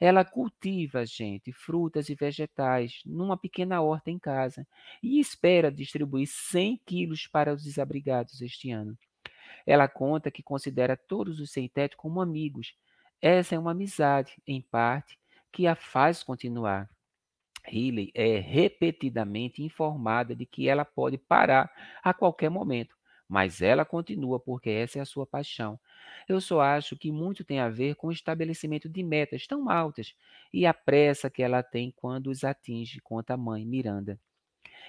S2: Ela cultiva, gente, frutas e vegetais numa pequena horta em casa e espera distribuir 100 quilos para os desabrigados este ano. Ela conta que considera todos os sem teto como amigos. Essa é uma amizade, em parte, que a faz continuar. Healy é repetidamente informada de que ela pode parar a qualquer momento, mas ela continua porque essa é a sua paixão. Eu só acho que muito tem a ver com o estabelecimento de metas tão altas e a pressa que ela tem quando os atinge, conta a mãe Miranda.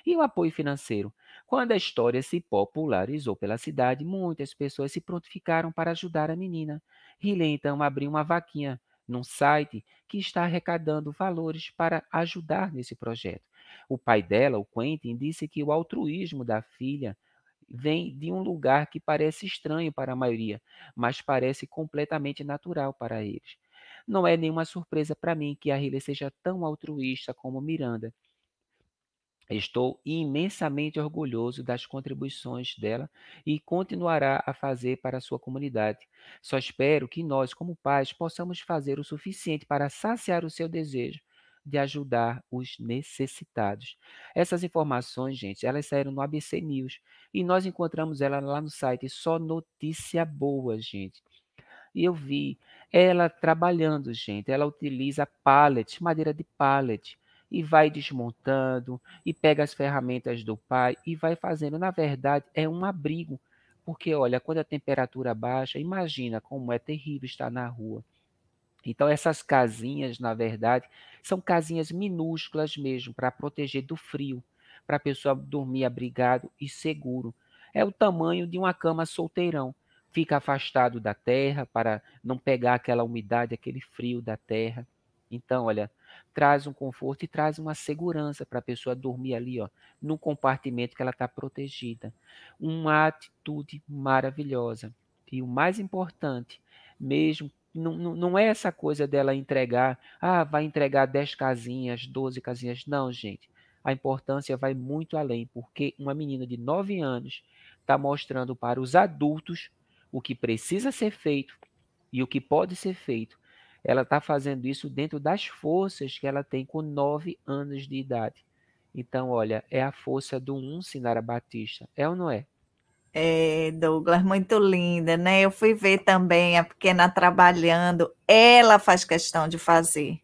S2: E o apoio financeiro? Quando a história se popularizou pela cidade, muitas pessoas se prontificaram para ajudar a menina. Riley então abriu uma vaquinha num site que está arrecadando valores para ajudar nesse projeto. O pai dela, o Quentin, disse que o altruísmo da filha vem de um lugar que parece estranho para a maioria, mas parece completamente natural para eles. Não é nenhuma surpresa para mim que a Riley seja tão altruísta como Miranda. Estou imensamente orgulhoso das contribuições dela e continuará a fazer para a sua comunidade. Só espero que nós, como pais, possamos fazer o suficiente para saciar o seu desejo de ajudar os necessitados. Essas informações, gente, elas saíram no ABC News e nós encontramos ela lá no site. Só notícia boa, gente. E eu vi ela trabalhando, gente. Ela utiliza pallet, madeira de pallet e vai desmontando e pega as ferramentas do pai e vai fazendo. Na verdade, é um abrigo, porque olha, quando a temperatura baixa, imagina como é terrível estar na rua. Então essas casinhas, na verdade, são casinhas minúsculas mesmo para proteger do frio, para a pessoa dormir abrigado e seguro. É o tamanho de uma cama solteirão. Fica afastado da terra para não pegar aquela umidade, aquele frio da terra. Então, olha, traz um conforto e traz uma segurança para a pessoa dormir ali, ó, num compartimento que ela está protegida. Uma atitude maravilhosa. E o mais importante, mesmo, não, não, é essa coisa dela entregar, ah, vai entregar 10 casinhas, 12 casinhas. Não, gente. A importância vai muito além, porque uma menina de 9 anos está mostrando para os adultos o que precisa ser feito e o que pode ser feito ela está fazendo isso dentro das forças que ela tem com nove anos de idade. Então, olha, é a força do um Sinara Batista. É ou não é?
S1: É, Douglas, muito linda, né? Eu fui ver também a pequena trabalhando. Ela faz questão de fazer.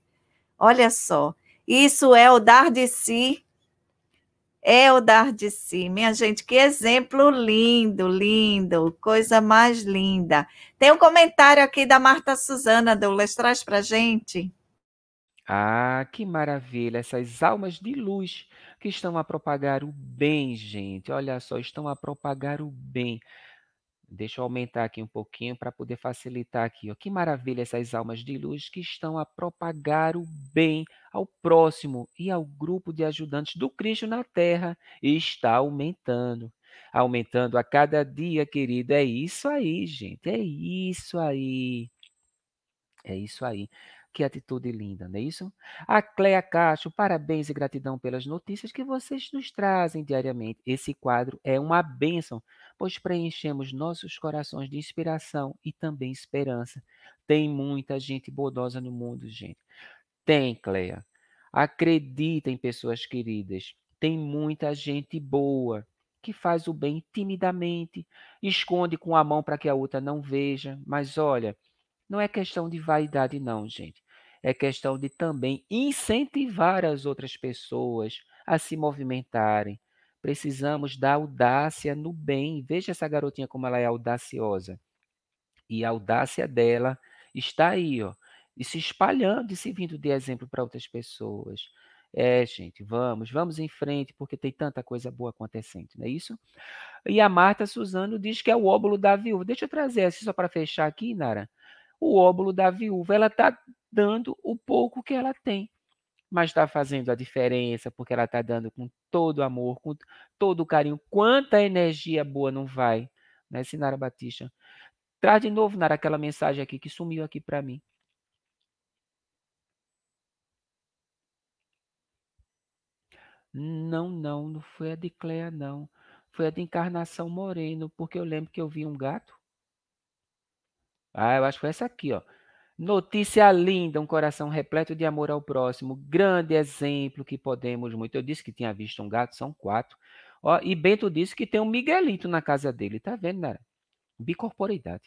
S1: Olha só, isso é o dar de si é o dar de si. Minha gente, que exemplo lindo, lindo, coisa mais linda. Tem um comentário aqui da Marta Suzana, Douglas, traz para gente.
S2: Ah, que maravilha! Essas almas de luz que estão a propagar o bem, gente. Olha só, estão a propagar o bem. Deixa eu aumentar aqui um pouquinho para poder facilitar aqui. Ó. Que maravilha essas almas de luz que estão a propagar o bem ao próximo e ao grupo de ajudantes do Cristo na Terra. E está aumentando. Aumentando a cada dia, querido. É isso aí, gente. É isso aí. É isso aí. Que atitude linda, não é isso? A Cleia Castro, parabéns e gratidão pelas notícias que vocês nos trazem diariamente. Esse quadro é uma bênção, pois preenchemos nossos corações de inspiração e também esperança. Tem muita gente bodosa no mundo, gente. Tem, Cleia. Acredita em pessoas queridas. Tem muita gente boa que faz o bem timidamente, esconde com a mão para que a outra não veja. Mas olha, não é questão de vaidade, não, gente. É questão de também incentivar as outras pessoas a se movimentarem. Precisamos da audácia no bem. Veja essa garotinha como ela é audaciosa. E a audácia dela está aí, ó, e se espalhando e se vindo de exemplo para outras pessoas. É, gente, vamos, vamos em frente, porque tem tanta coisa boa acontecendo, não é isso? E a Marta Suzano diz que é o óbolo da viúva. Deixa eu trazer assim só para fechar aqui, Nara o óbolo da viúva. Ela está dando o pouco que ela tem, mas está fazendo a diferença porque ela está dando com todo amor, com todo carinho. Quanta energia boa não vai, né, Sinara Batista? Traz de novo, Nara, aquela mensagem aqui que sumiu aqui para mim. Não, não, não foi a de Cléa, não. Foi a de Encarnação Moreno, porque eu lembro que eu vi um gato. Ah, eu acho que foi essa aqui, ó. Notícia linda, um coração repleto de amor ao próximo. Grande exemplo que podemos muito. Eu disse que tinha visto um gato, são quatro. Ó, e Bento disse que tem um Miguelito na casa dele. Tá vendo, Nara? Bicorporidade.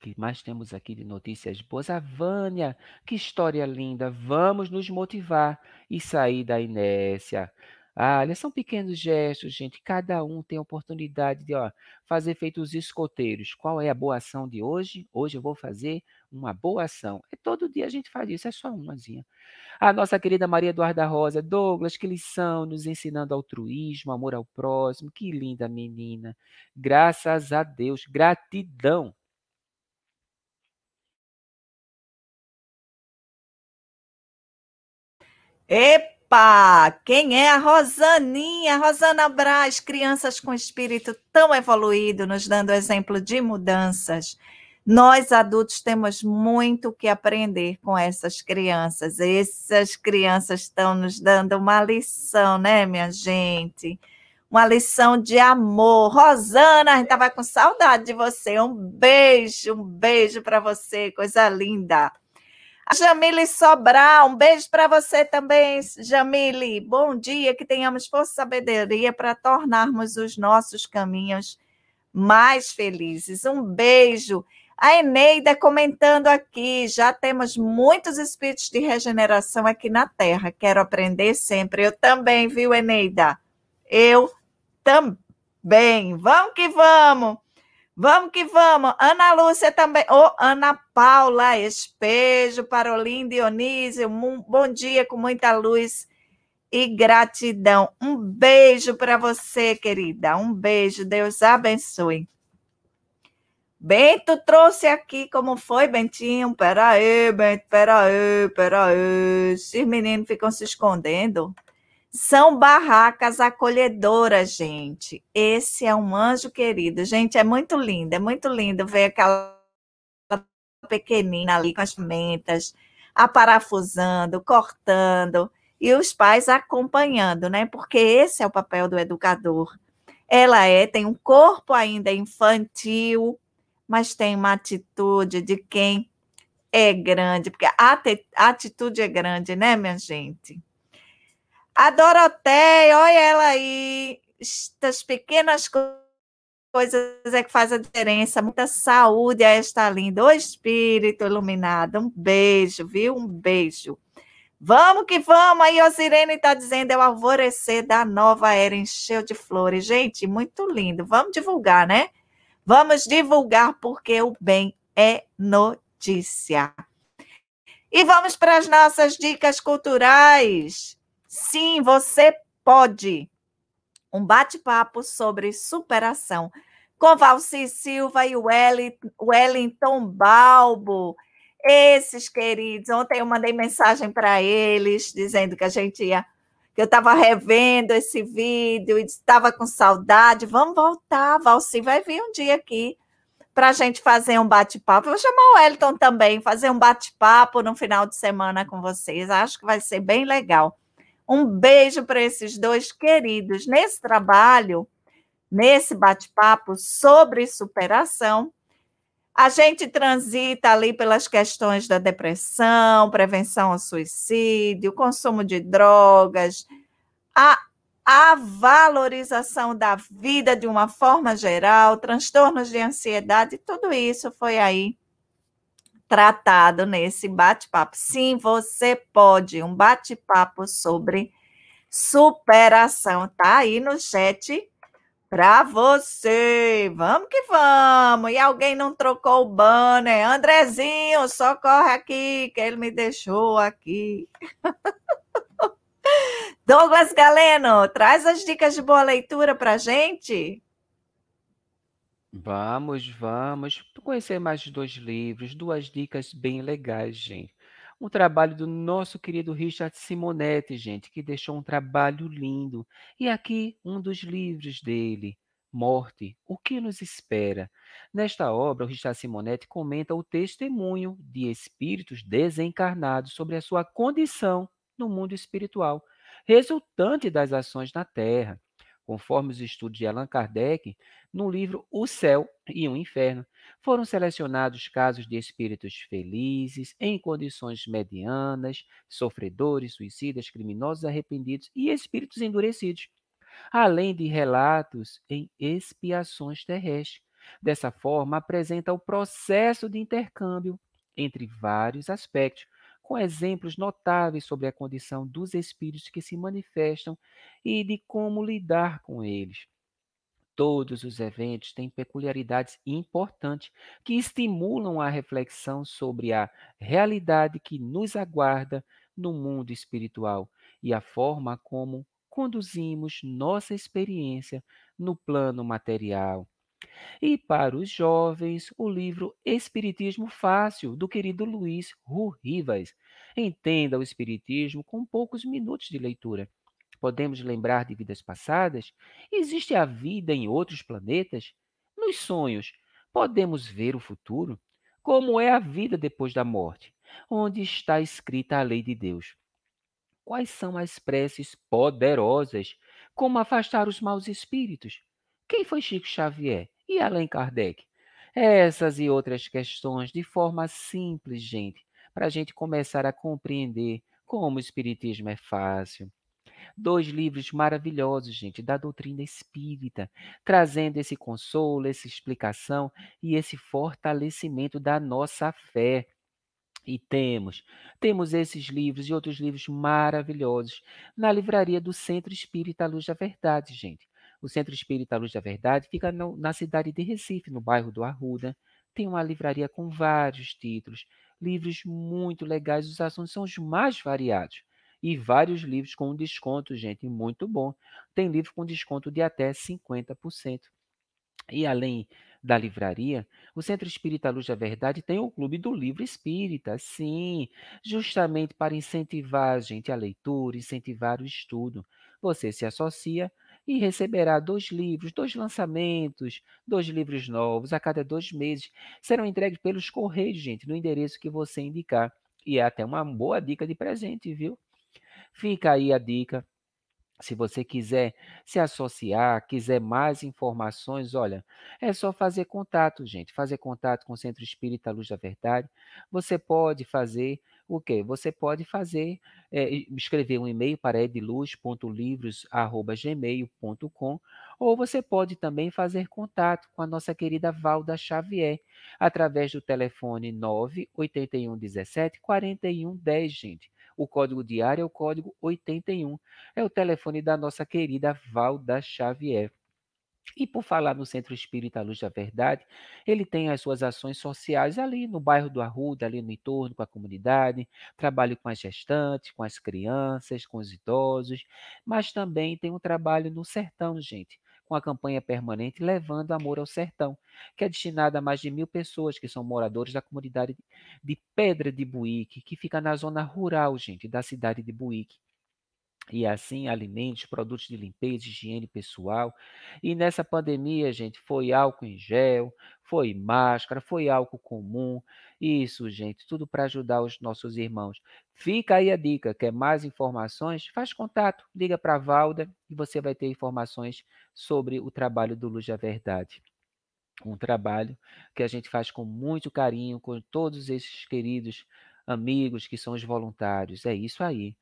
S2: que mais temos aqui de notícias boas? A Vânia, que história linda! Vamos nos motivar e sair da inércia. Ah, olha, são pequenos gestos, gente. Cada um tem a oportunidade de ó, fazer feito os escoteiros. Qual é a boa ação de hoje? Hoje eu vou fazer uma boa ação. É todo dia a gente faz isso, é só umazinha. A nossa querida Maria Eduarda Rosa, Douglas, que lição nos ensinando altruísmo, amor ao próximo. Que linda menina. Graças a Deus, gratidão.
S1: Epa! Opa! Quem é a Rosaninha? Rosana Braz, crianças com espírito tão evoluído, nos dando exemplo de mudanças. Nós adultos temos muito que aprender com essas crianças. Essas crianças estão nos dando uma lição, né, minha gente? Uma lição de amor. Rosana, a gente estava com saudade de você. Um beijo, um beijo para você, coisa linda. A Jamile Sobral, um beijo para você também, Jamile. Bom dia, que tenhamos força e sabedoria para tornarmos os nossos caminhos mais felizes. Um beijo. A Eneida comentando aqui, já temos muitos espíritos de regeneração aqui na Terra. Quero aprender sempre. Eu também, viu, Eneida? Eu também. Vamos que vamos. Vamos que vamos. Ana Lúcia também. Oh, Ana Paula, espejo, Parolin, Dionísio. Bom dia com muita luz e gratidão. Um beijo para você, querida. Um beijo. Deus abençoe. Bento trouxe aqui como foi, Bentinho. Peraí, Bento, peraí, peraí. Esses meninos ficam se escondendo. São barracas acolhedoras, gente. Esse é um anjo querido. Gente, é muito lindo, é muito lindo ver aquela pequenina ali com as pimentas, aparafusando, cortando, e os pais acompanhando, né? Porque esse é o papel do educador. Ela é, tem um corpo ainda infantil, mas tem uma atitude de quem é grande, porque a atitude é grande, né, minha gente? A Doroteia, olha ela aí. Estas pequenas coisas é que faz a diferença. Muita saúde a esta linda. O espírito iluminado. Um beijo, viu? Um beijo. Vamos que vamos. Aí, a Sirene está dizendo: é o alvorecer da nova era, encheu de flores. Gente, muito lindo. Vamos divulgar, né? Vamos divulgar, porque o bem é notícia. E vamos para as nossas dicas culturais. Sim, você pode. Um bate-papo sobre superação com Valci Silva e Wellington Balbo. Esses queridos, ontem eu mandei mensagem para eles dizendo que a gente ia, que eu estava revendo esse vídeo e estava com saudade. Vamos voltar, Valci vai vir um dia aqui para a gente fazer um bate-papo. Vou chamar o Wellington também, fazer um bate-papo no final de semana com vocês. Acho que vai ser bem legal. Um beijo para esses dois queridos. Nesse trabalho, nesse bate-papo sobre superação, a gente transita ali pelas questões da depressão, prevenção ao suicídio, consumo de drogas, a, a valorização da vida de uma forma geral, transtornos de ansiedade, tudo isso foi aí tratado nesse bate-papo. Sim, você pode, um bate-papo sobre superação. Tá aí no chat para você. Vamos que vamos. E alguém não trocou o banner? Andrezinho, socorre aqui, que ele me deixou aqui. Douglas Galeno, traz as dicas de boa leitura para gente.
S2: Vamos, vamos conhecer mais dois livros, duas dicas bem legais, gente. Um trabalho do nosso querido Richard Simonetti, gente, que deixou um trabalho lindo. E aqui um dos livros dele, Morte, o que nos espera? Nesta obra, o Richard Simonetti comenta o testemunho de espíritos desencarnados sobre a sua condição no mundo espiritual, resultante das ações na Terra conforme os estudos de Allan Kardec, no livro O Céu e o Inferno, foram selecionados casos de espíritos felizes, em condições medianas, sofredores, suicidas, criminosos arrependidos e espíritos endurecidos, além de relatos em expiações terrestres. Dessa forma, apresenta o processo de intercâmbio entre vários aspectos, com exemplos notáveis sobre a condição dos espíritos que se manifestam e de como lidar com eles. Todos os eventos têm peculiaridades importantes que estimulam a reflexão sobre a realidade que nos aguarda no mundo espiritual e a forma como conduzimos nossa experiência no plano material. E para os jovens, o livro Espiritismo Fácil, do querido Luiz Ru Rivas. Entenda o Espiritismo com poucos minutos de leitura. Podemos lembrar de vidas passadas? Existe a vida em outros planetas? Nos sonhos, podemos ver o futuro? Como é a vida depois da morte? Onde está escrita a lei de Deus? Quais são as preces poderosas? Como afastar os maus espíritos? Quem foi Chico Xavier e Allan Kardec? Essas e outras questões de forma simples, gente, para a gente começar a compreender como o Espiritismo é fácil. Dois livros maravilhosos, gente, da doutrina espírita, trazendo esse consolo, essa explicação e esse fortalecimento da nossa fé. E temos, temos esses livros e outros livros maravilhosos na livraria do Centro Espírita Luz da Verdade, gente. O Centro Espírita Luz da Verdade fica no, na cidade de Recife, no bairro do Arruda. Tem uma livraria com vários títulos, livros muito legais, os assuntos são os mais variados. E vários livros com desconto, gente, muito bom. Tem livro com desconto de até 50%. E além da livraria, o Centro Espírita Luz da Verdade tem o Clube do Livro Espírita, sim, justamente para incentivar a gente a leitura, incentivar o estudo. Você se associa e receberá dois livros, dois lançamentos, dois livros novos a cada dois meses. Serão entregues pelos correios, gente, no endereço que você indicar. E é até uma boa dica de presente, viu? Fica aí a dica se você quiser se associar, quiser mais informações, olha, é só fazer contato, gente. Fazer contato com o Centro Espírita Luz da Verdade. Você pode fazer o quê? Você pode fazer, é, escrever um e-mail para edluz.livros.gmail.com ou você pode também fazer contato com a nossa querida Valda Xavier através do telefone 981 17 41 10, gente. O código diário é o código 81. É o telefone da nossa querida Valda Xavier. E por falar no Centro Espírita Luz da Verdade, ele tem as suas ações sociais ali no bairro do Arruda, ali no entorno, com a comunidade, trabalho com as gestantes, com as crianças, com os idosos, mas também tem um trabalho no sertão, gente, com a campanha permanente Levando Amor ao Sertão, que é destinada a mais de mil pessoas que são moradores da comunidade de Pedra de Buíque, que fica na zona rural, gente, da cidade de Buíque e assim alimentos, produtos de limpeza, higiene pessoal. E nessa pandemia, gente, foi álcool em gel, foi máscara, foi álcool comum. Isso, gente, tudo para ajudar os nossos irmãos. Fica aí a dica, quer mais informações? Faz contato, liga para a Valda e você vai ter informações sobre o trabalho do Luz da Verdade. Um trabalho que a gente faz com muito carinho com todos esses queridos amigos que são os voluntários. É isso aí.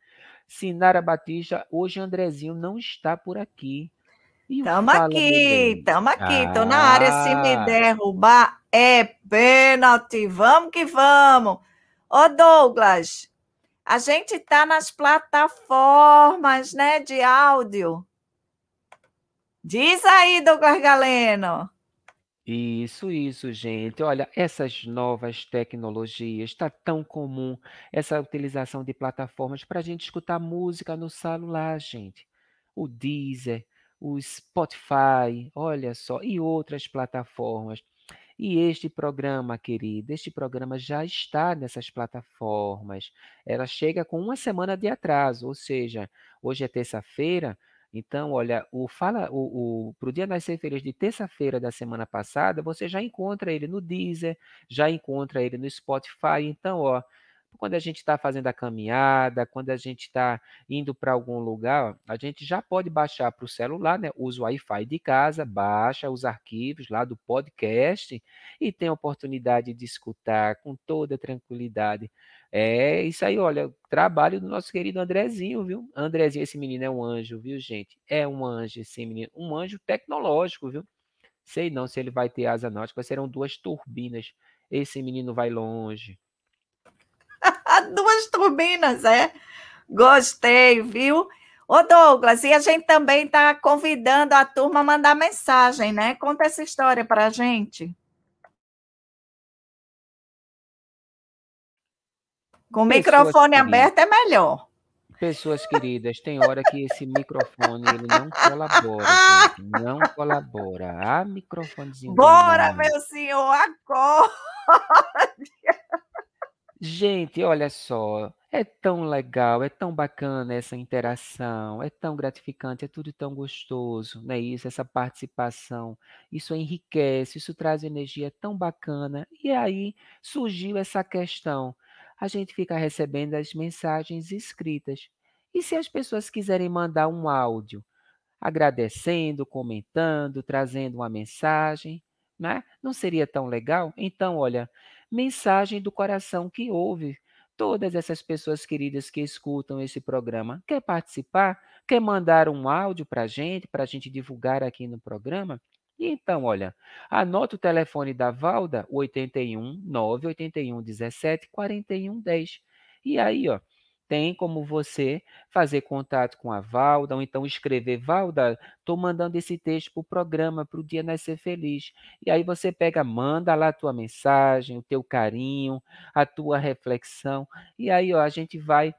S2: Sinara Batista, hoje Andrezinho não está por aqui.
S1: Estamos aqui, estamos aqui, estou ah. na área. Se me ah. derrubar, é pênalti. Vamos que vamos. Ô, Douglas, a gente está nas plataformas né, de áudio. Diz aí, Douglas Galeno.
S2: Isso, isso, gente. Olha, essas novas tecnologias, está tão comum essa utilização de plataformas para a gente escutar música no celular, gente. O Deezer, o Spotify, olha só, e outras plataformas. E este programa, querido, este programa já está nessas plataformas. Ela chega com uma semana de atraso, ou seja, hoje é terça-feira, então, olha, o fala o, o pro Dia Nascer Feliz de terça-feira da semana passada, você já encontra ele no Deezer, já encontra ele no Spotify. Então, ó, quando a gente está fazendo a caminhada, quando a gente está indo para algum lugar, a gente já pode baixar para o celular, né? Usa o Wi-Fi de casa, baixa os arquivos lá do podcast e tem a oportunidade de escutar com toda tranquilidade é isso aí, olha, trabalho do nosso querido Andrezinho, viu? Andrezinho, esse menino é um anjo, viu, gente? É um anjo esse menino, um anjo tecnológico, viu? Sei não se ele vai ter asa náutica, serão duas turbinas. Esse menino vai longe.
S1: duas turbinas, é? Gostei, viu? Ô Douglas, e a gente também está convidando a turma a mandar mensagem, né? Conta essa história para a gente. Com o microfone aberto é melhor.
S2: Pessoas queridas, tem hora que esse microfone ele não colabora, gente, não colabora. Ah, microfone
S1: Bora, meu senhor, acorde!
S2: Gente, olha só, é tão legal, é tão bacana essa interação, é tão gratificante, é tudo tão gostoso, não é isso? Essa participação, isso enriquece, isso traz energia tão bacana. E aí surgiu essa questão. A gente fica recebendo as mensagens escritas. E se as pessoas quiserem mandar um áudio? agradecendo, comentando, trazendo uma mensagem, né? Não seria tão legal? Então, olha, mensagem do coração que ouve. Todas essas pessoas queridas que escutam esse programa, quer participar? Quer mandar um áudio para a gente, para a gente divulgar aqui no programa? E então, olha, anota o telefone da Valda, 81 981 17 41 10. E aí, ó, tem como você fazer contato com a Valda, ou então escrever, Valda, estou mandando esse texto para o programa, para o Dia Nascer Feliz. E aí você pega, manda lá a tua mensagem, o teu carinho, a tua reflexão, e aí ó, a gente vai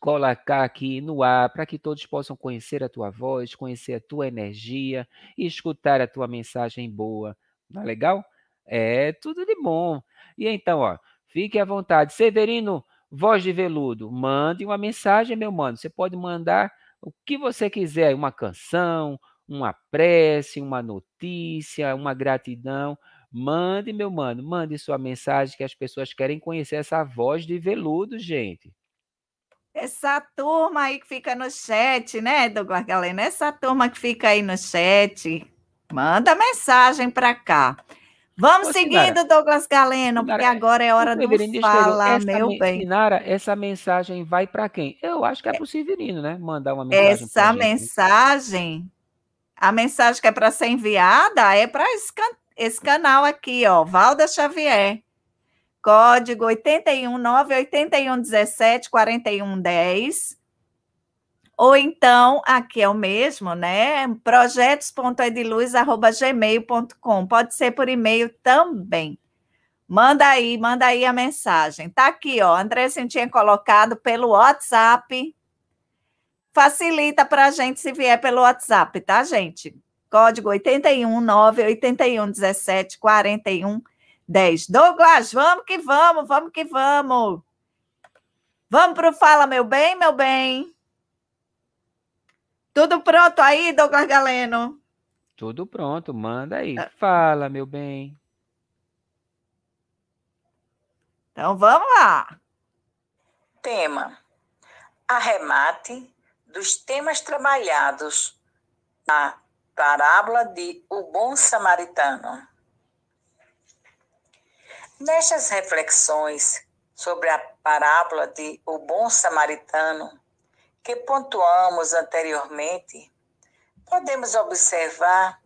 S2: colocar aqui no ar para que todos possam conhecer a tua voz, conhecer a tua energia e escutar a tua mensagem boa. Não é legal? É tudo de bom. E então, ó, fique à vontade. Severino, Voz de Veludo, mande uma mensagem, meu mano. Você pode mandar o que você quiser, uma canção, uma prece, uma notícia, uma gratidão. Mande, meu mano, mande sua mensagem que as pessoas querem conhecer essa voz de veludo, gente.
S1: Essa turma aí que fica no chat, né, Douglas Galeno? Essa turma que fica aí no chat, manda mensagem para cá. Vamos Ô, seguindo, Sinara, Douglas Galeno, Sinara, porque agora é hora do Fala, meu bem.
S2: Sinara, essa mensagem vai para quem? Eu acho que é para o Severino, né? Mandar uma mensagem.
S1: Essa mensagem, a mensagem que é para ser enviada é para esse, esse, canal aqui, ó, Valda Xavier. Código 81 981 17 41 10 ou então, aqui é o mesmo, né? projetos.ediluz.gmail.com. Pode ser por e-mail também. Manda aí, manda aí a mensagem. Tá aqui, ó. André tinha colocado pelo WhatsApp. Facilita para a gente se vier pelo WhatsApp, tá, gente? Código 81 981 17 41 10. Douglas, vamos que vamos, vamos que vamos. Vamos para o Fala, meu bem, meu bem. Tudo pronto aí, Douglas Galeno?
S2: Tudo pronto, manda aí. Ah. Fala, meu bem.
S1: Então vamos lá.
S3: Tema: arremate dos temas trabalhados na parábola de O Bom Samaritano. Nestas reflexões sobre a parábola de O Bom Samaritano, que pontuamos anteriormente, podemos observar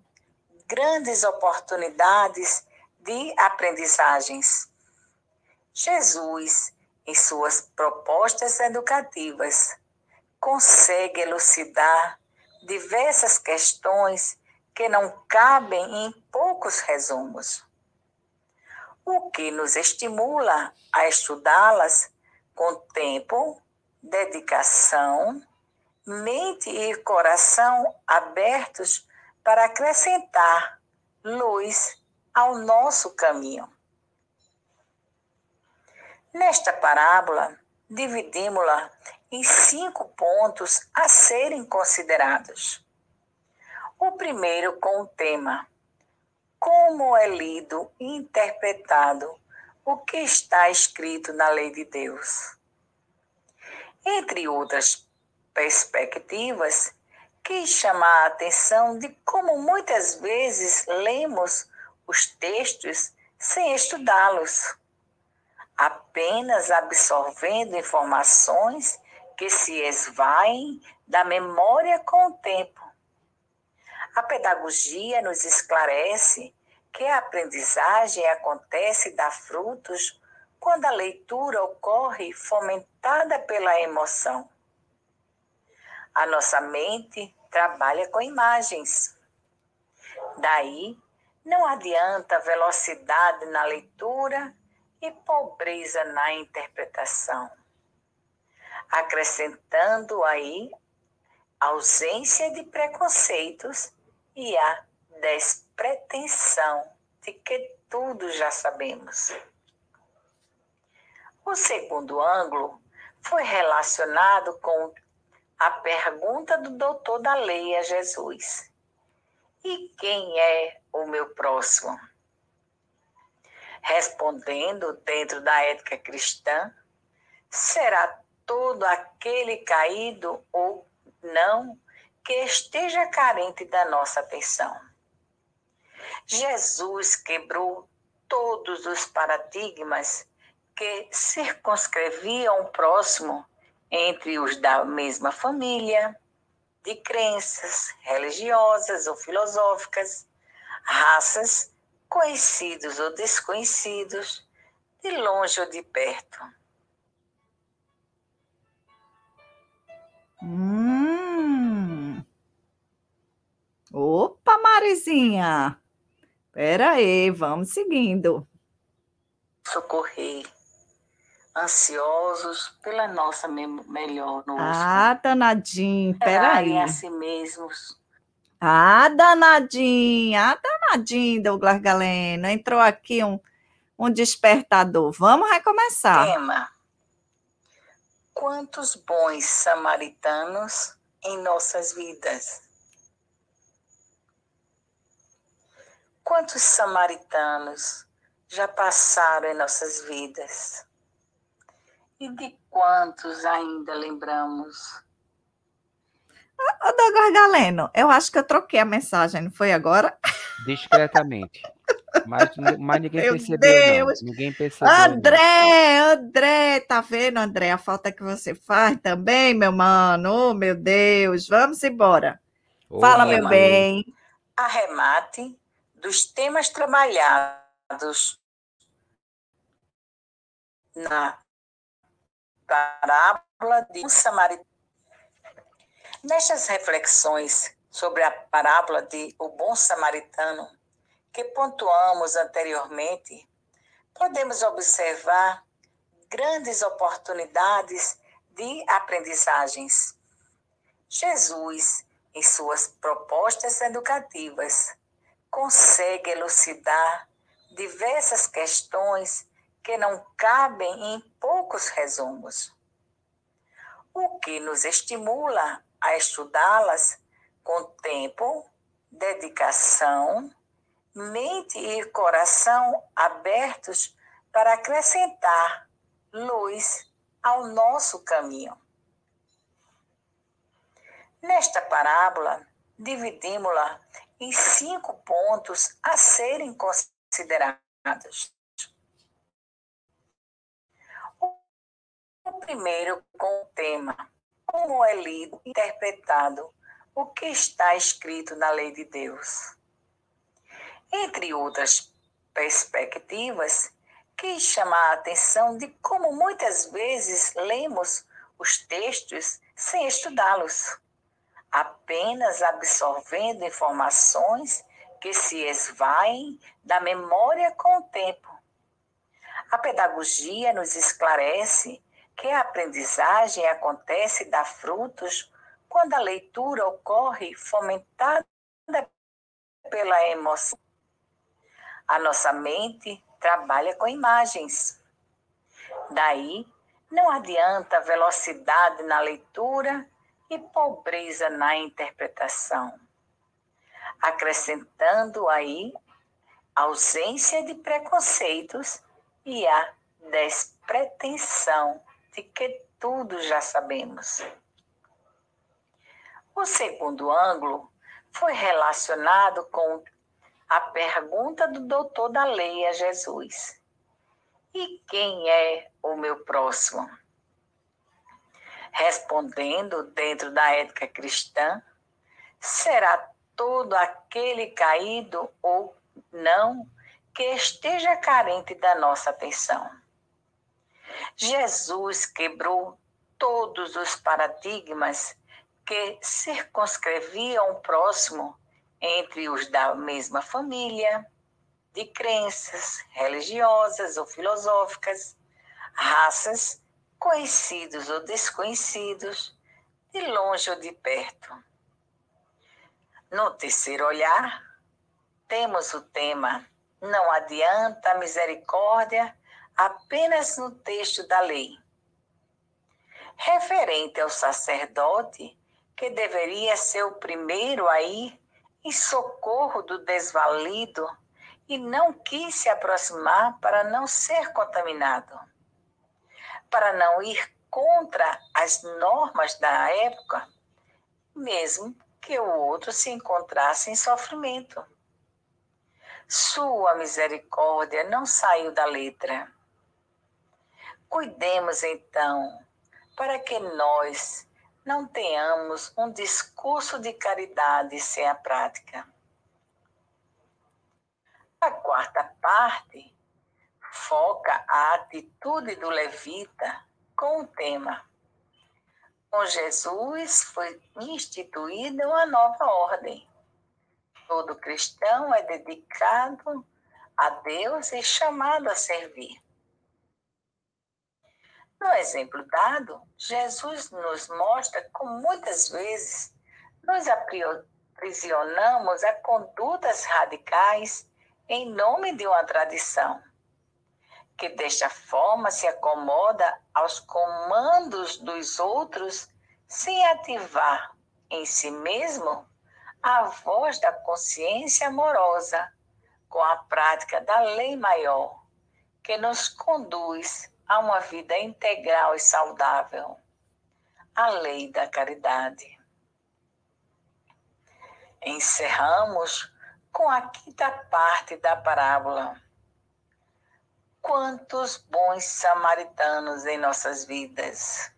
S3: grandes oportunidades de aprendizagens. Jesus, em suas propostas educativas, consegue elucidar diversas questões que não cabem em poucos resumos, o que nos estimula a estudá-las com tempo dedicação, mente e coração abertos para acrescentar luz ao nosso caminho. Nesta parábola, dividimos-la em cinco pontos a serem considerados. O primeiro com o tema: Como é lido e interpretado o que está escrito na lei de Deus entre outras perspectivas, quis chamar a atenção de como muitas vezes lemos os textos sem estudá-los, apenas absorvendo informações que se esvaem da memória com o tempo. A pedagogia nos esclarece que a aprendizagem acontece e dá frutos quando a leitura ocorre fomentada pela emoção. A nossa mente trabalha com imagens. Daí, não adianta velocidade na leitura e pobreza na interpretação. acrescentando aí ausência de preconceitos e a despretensão de que tudo já sabemos. O segundo ângulo foi relacionado com a pergunta do doutor da lei a Jesus: E quem é o meu próximo? Respondendo dentro da ética cristã, será todo aquele caído ou não que esteja carente da nossa atenção. Jesus quebrou todos os paradigmas que circunscreviam o próximo entre os da mesma família, de crenças religiosas ou filosóficas, raças, conhecidos ou desconhecidos, de longe ou de perto.
S1: Hum. Opa, Marizinha! Espera aí, vamos seguindo.
S3: Socorrer, ansiosos pela nossa melhor noite.
S1: Ah, danadinho, peraí.
S3: a si mesmos.
S1: Ah, danadinho, ah, danadinho, Douglas Galeno. Entrou aqui um, um despertador. Vamos recomeçar.
S3: Tema. Quantos bons samaritanos em nossas vidas? Quantos samaritanos já passaram em nossas vidas? E de quantos ainda lembramos?
S1: Ô, Douglas Galeno, eu acho que eu troquei a mensagem, não foi agora?
S2: Discretamente. Mas, mas ninguém
S1: Meu
S2: percebeu,
S1: Deus.
S2: não. Ninguém percebeu. não.
S1: André, André, tá vendo, André? A falta que você faz também, meu mano. Oh, meu Deus. Vamos embora.
S2: Ô,
S1: Fala, meu bem.
S3: Arremate dos temas trabalhados na parábola de um samaritano. Nestas reflexões sobre a parábola de O Bom Samaritano, que pontuamos anteriormente, podemos observar grandes oportunidades de aprendizagens. Jesus, em suas propostas educativas, consegue elucidar diversas questões que não cabem em poucos resumos, o que nos estimula a estudá-las com tempo, dedicação, mente e coração abertos para acrescentar luz ao nosso caminho. Nesta parábola, dividimos-la em cinco pontos a serem considerados. O primeiro com o tema: como é lido interpretado o que está escrito na lei de Deus. Entre outras perspectivas, quis chamar a atenção de como muitas vezes lemos os textos sem estudá-los, apenas absorvendo informações que se esvaem da memória com o tempo. A pedagogia nos esclarece que a aprendizagem acontece e dá frutos quando a leitura ocorre fomentada pela emoção. A nossa mente trabalha com imagens. Daí, não adianta velocidade na leitura e pobreza na interpretação. Acrescentando aí ausência de preconceitos e a despretensão de que tudo já sabemos. O segundo ângulo foi relacionado com a pergunta do doutor da lei a Jesus: E quem é o meu próximo? Respondendo dentro da ética cristã, será todo aquele caído ou não que esteja carente da nossa atenção. Jesus quebrou todos os paradigmas que circunscreviam o próximo entre os da mesma família, de crenças religiosas ou filosóficas, raças, conhecidos ou desconhecidos, de longe ou de perto. No terceiro olhar, temos o tema Não adianta a misericórdia apenas no texto da lei. Referente ao sacerdote, que deveria ser o primeiro a ir em socorro do desvalido e não quis se aproximar para não ser contaminado, para não ir contra as normas da época, mesmo que o outro se encontrasse em sofrimento. Sua misericórdia não saiu da letra. Cuidemos então para que nós não tenhamos um discurso de caridade sem a prática. A quarta parte foca a atitude do levita com o tema. Com Jesus foi instituída uma nova ordem. Todo cristão é dedicado a Deus e chamado a servir. No exemplo dado, Jesus nos mostra como muitas vezes nos aprisionamos a condutas radicais em nome de uma tradição, que desta forma se acomoda aos comandos dos outros sem ativar em si mesmo a voz da consciência amorosa com a prática da lei maior, que nos conduz a uma vida integral e saudável, a lei da caridade. Encerramos com a quinta parte da parábola. Quantos bons samaritanos em nossas vidas!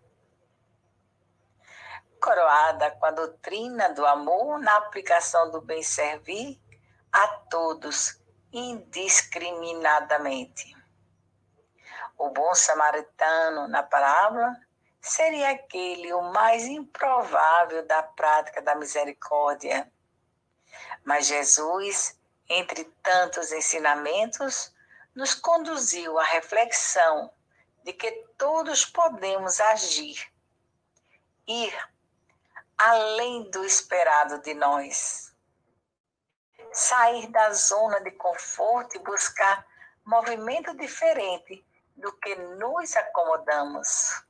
S3: Coroada com a doutrina do amor na aplicação do bem servir a todos indiscriminadamente. O bom samaritano na parábola seria aquele o mais improvável da prática da misericórdia mas Jesus, entre tantos ensinamentos, nos conduziu à reflexão de que todos podemos agir, ir além do esperado de nós, sair da zona de conforto e buscar movimento diferente do que nos acomodamos.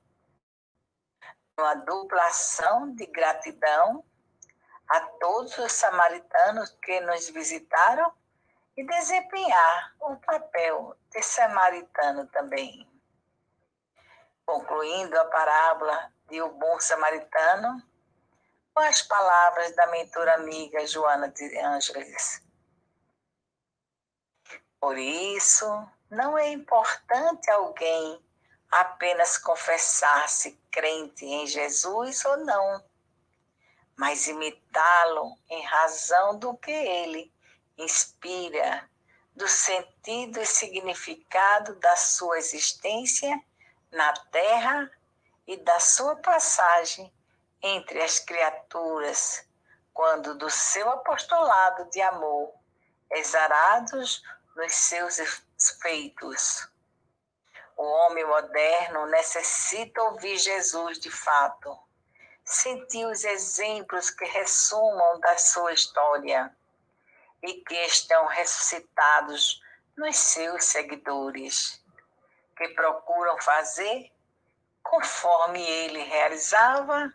S3: Uma dupla ação de gratidão a todos os samaritanos que nos visitaram e desempenhar o papel de samaritano também. Concluindo a parábola de O Bom Samaritano, com as palavras da mentora amiga Joana de Ângeles. Por isso, não é importante alguém apenas confessar-se crente em Jesus ou não mas imitá-lo em razão do que ele inspira, do sentido e significado da sua existência na terra e da sua passagem entre as criaturas, quando do seu apostolado de amor, exarados nos seus feitos. O homem moderno necessita ouvir Jesus de fato sentir os exemplos que ressumam da sua história e que estão ressuscitados nos seus seguidores, que procuram fazer conforme ele realizava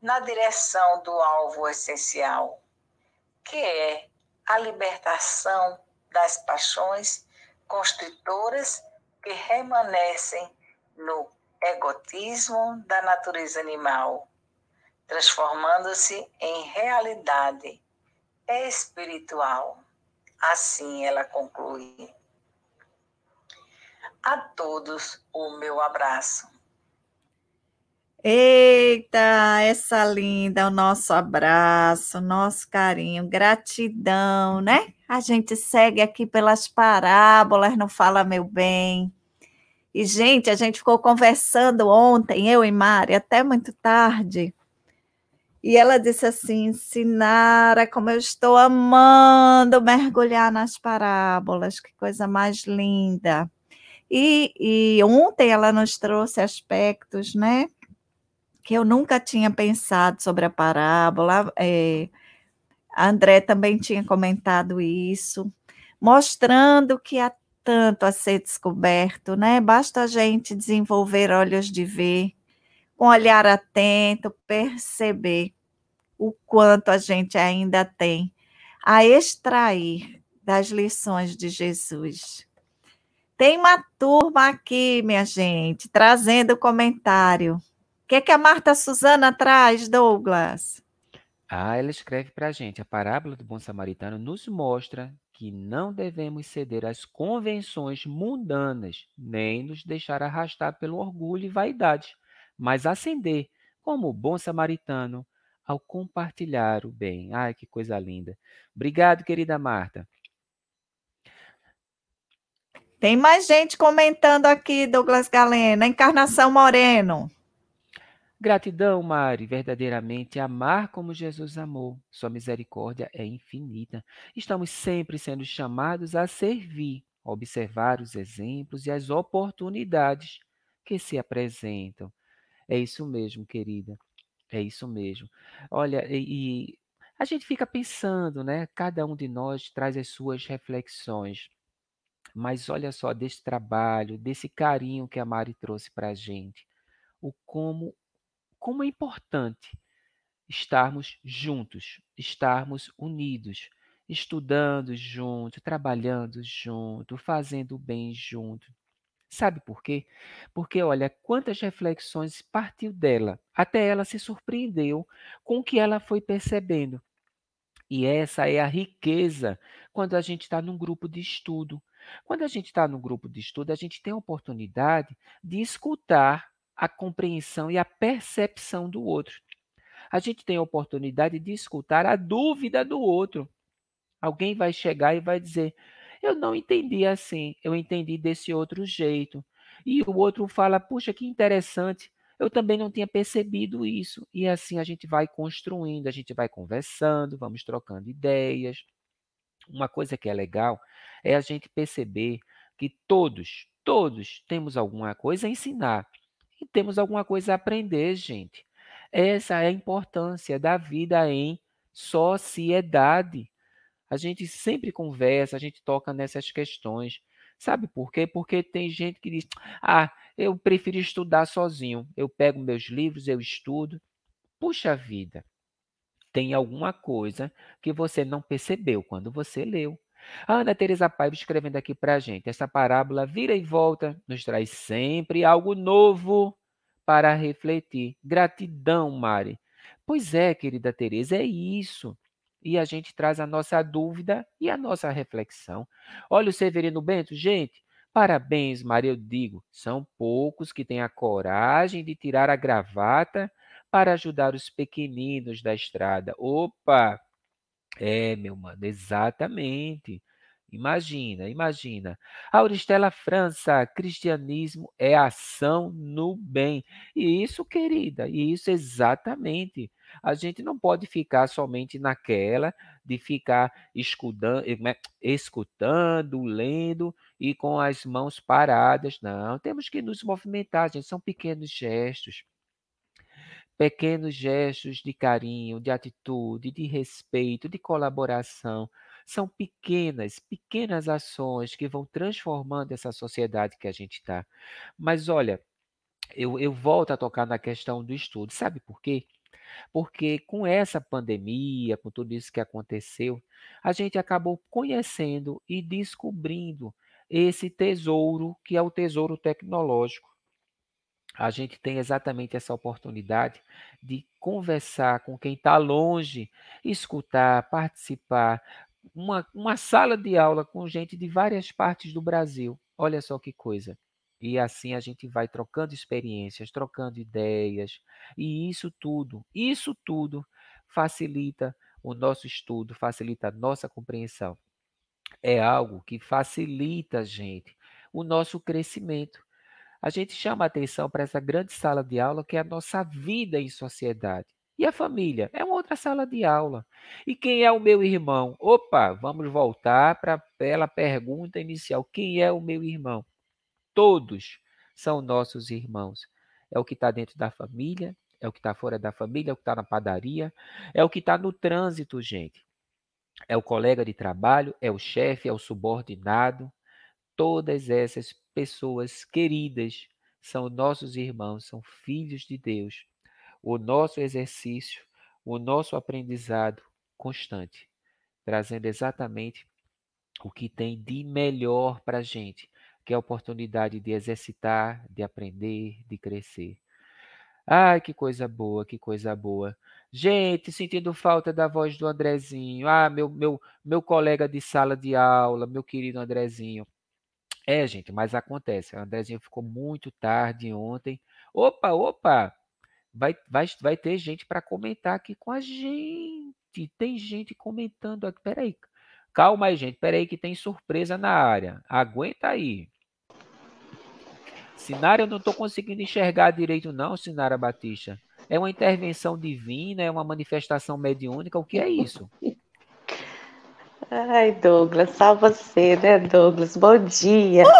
S3: na direção do alvo essencial, que é a libertação das paixões constritoras que remanescem no egotismo da natureza animal transformando-se em realidade espiritual. Assim ela conclui. A todos o meu abraço.
S1: Eita, essa linda, o nosso abraço, nosso carinho, gratidão, né? A gente segue aqui pelas parábolas, não fala meu bem. E, gente, a gente ficou conversando ontem, eu e Mari, até muito tarde. E ela disse assim: Sinara, como eu estou amando mergulhar nas parábolas, que coisa mais linda. E, e ontem ela nos trouxe aspectos, né? Que eu nunca tinha pensado sobre a parábola. É, a André também tinha comentado isso, mostrando que há tanto a ser descoberto, né? Basta a gente desenvolver olhos de ver, com olhar atento, perceber o quanto a gente ainda tem a extrair das lições de Jesus. Tem uma turma aqui, minha gente, trazendo comentário. O que, é que a Marta Suzana traz, Douglas?
S2: Ah, ela escreve para a gente: a parábola do bom samaritano nos mostra que não devemos ceder às convenções mundanas, nem nos deixar arrastar pelo orgulho e vaidade, mas ascender como bom samaritano ao compartilhar o bem. Ai, que coisa linda. Obrigado, querida Marta.
S1: Tem mais gente comentando aqui, Douglas Galena. Encarnação Moreno.
S2: Gratidão, Mari, verdadeiramente amar como Jesus amou. Sua misericórdia é infinita. Estamos sempre sendo chamados a servir, a observar os exemplos e as oportunidades que se apresentam. É isso mesmo, querida. É isso mesmo. Olha, e, e a gente fica pensando, né? Cada um de nós traz as suas reflexões. Mas olha só desse trabalho, desse carinho que a Mari trouxe para a gente, o como, como é importante estarmos juntos, estarmos unidos, estudando junto, trabalhando junto, fazendo bem junto. Sabe por quê? Porque olha quantas reflexões partiu dela, até ela se surpreendeu com o que ela foi percebendo. E essa é a riqueza quando a gente está num grupo de estudo. Quando a gente está no grupo de estudo, a gente tem a oportunidade de escutar a compreensão e a percepção do outro. A gente tem a oportunidade de escutar a dúvida do outro. Alguém vai chegar e vai dizer: Eu não entendi assim, eu entendi desse outro jeito. E o outro fala: Puxa, que interessante, eu também não tinha percebido isso. E assim a gente vai construindo, a gente vai conversando, vamos trocando ideias. Uma coisa que é legal é a gente perceber que todos, todos temos alguma coisa a ensinar e temos alguma coisa a aprender, gente. Essa é a importância da vida em sociedade. A gente sempre conversa, a gente toca nessas questões. Sabe por quê? Porque tem gente que diz: "Ah, eu prefiro estudar sozinho. Eu pego meus livros, eu estudo". Puxa vida. Tem alguma coisa que você não percebeu quando você leu. A Ana Teresa Paiva escrevendo aqui para a gente. Essa parábola vira e volta, nos traz sempre algo novo para refletir. Gratidão, Mari. Pois é, querida Teresa, é isso. E a gente traz a nossa dúvida e a nossa reflexão. Olha o Severino Bento, gente. Parabéns, Maria, eu digo. São poucos que têm a coragem de tirar a gravata para ajudar os pequeninos da estrada. Opa! É, meu mano, exatamente. Imagina, imagina. Auristela França, cristianismo é ação no bem. E isso, querida, e isso exatamente. A gente não pode ficar somente naquela de ficar escutando, eh, escutando, lendo e com as mãos paradas. Não, temos que nos movimentar, gente. São pequenos gestos. Pequenos gestos de carinho, de atitude, de respeito, de colaboração. São pequenas, pequenas ações que vão transformando essa sociedade que a gente está. Mas olha, eu, eu volto a tocar na questão do estudo. Sabe por quê? Porque com essa pandemia, com tudo isso que aconteceu, a gente acabou conhecendo e descobrindo esse tesouro que é o tesouro tecnológico a gente tem exatamente essa oportunidade de conversar com quem está longe, escutar, participar. Uma, uma sala de aula com gente de várias partes do Brasil. Olha só que coisa. E assim a gente vai trocando experiências, trocando ideias. E isso tudo, isso tudo facilita o nosso estudo, facilita a nossa compreensão. É algo que facilita, gente, o nosso crescimento a gente chama a atenção para essa grande sala de aula que é a nossa vida em sociedade. E a família é uma outra sala de aula. E quem é o meu irmão? Opa, vamos voltar para aquela pergunta inicial: quem é o meu irmão? Todos são nossos irmãos. É o que está dentro da família, é o que está fora da família, é o que está na padaria, é o que está no trânsito, gente. É o colega de trabalho, é o chefe, é o subordinado. Todas essas pessoas queridas são nossos irmãos, são filhos de Deus. O nosso exercício, o nosso aprendizado constante, trazendo exatamente o que tem de melhor para a gente, que é a oportunidade de exercitar, de aprender, de crescer. Ai, que coisa boa, que coisa boa. Gente, sentindo falta da voz do Andrezinho. Ah, meu, meu, meu colega de sala de aula, meu querido Andrezinho. É, gente, mas acontece. O Andrezinho ficou muito tarde ontem. Opa, opa! Vai, vai, vai ter gente para comentar aqui com a gente. Tem gente comentando aqui. Peraí. Calma aí, gente. Peraí que tem surpresa na área. Aguenta aí. Sinara, eu não estou conseguindo enxergar direito, não, Sinara Batista. É uma intervenção divina, é uma manifestação mediúnica, o que é isso?
S4: Ai, Douglas, só você, né, Douglas? Bom dia.
S1: Uhul!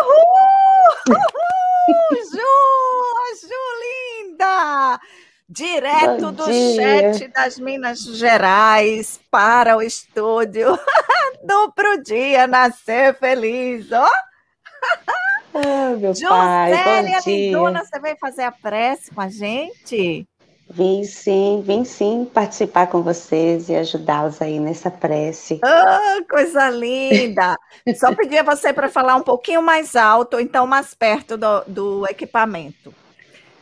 S1: Uhul! Ju, Ju linda! Direto Bom do dia. chat das Minas Gerais para o estúdio do Pro Dia Nascer Feliz, ó!
S4: Ah, meu pai, bom
S1: Lindona, você veio fazer a prece com a gente?
S4: Vim sim, vim sim participar com vocês e ajudá-los aí nessa prece.
S1: Oh, coisa linda! Só pedir a você para falar um pouquinho mais alto, ou então mais perto do, do equipamento.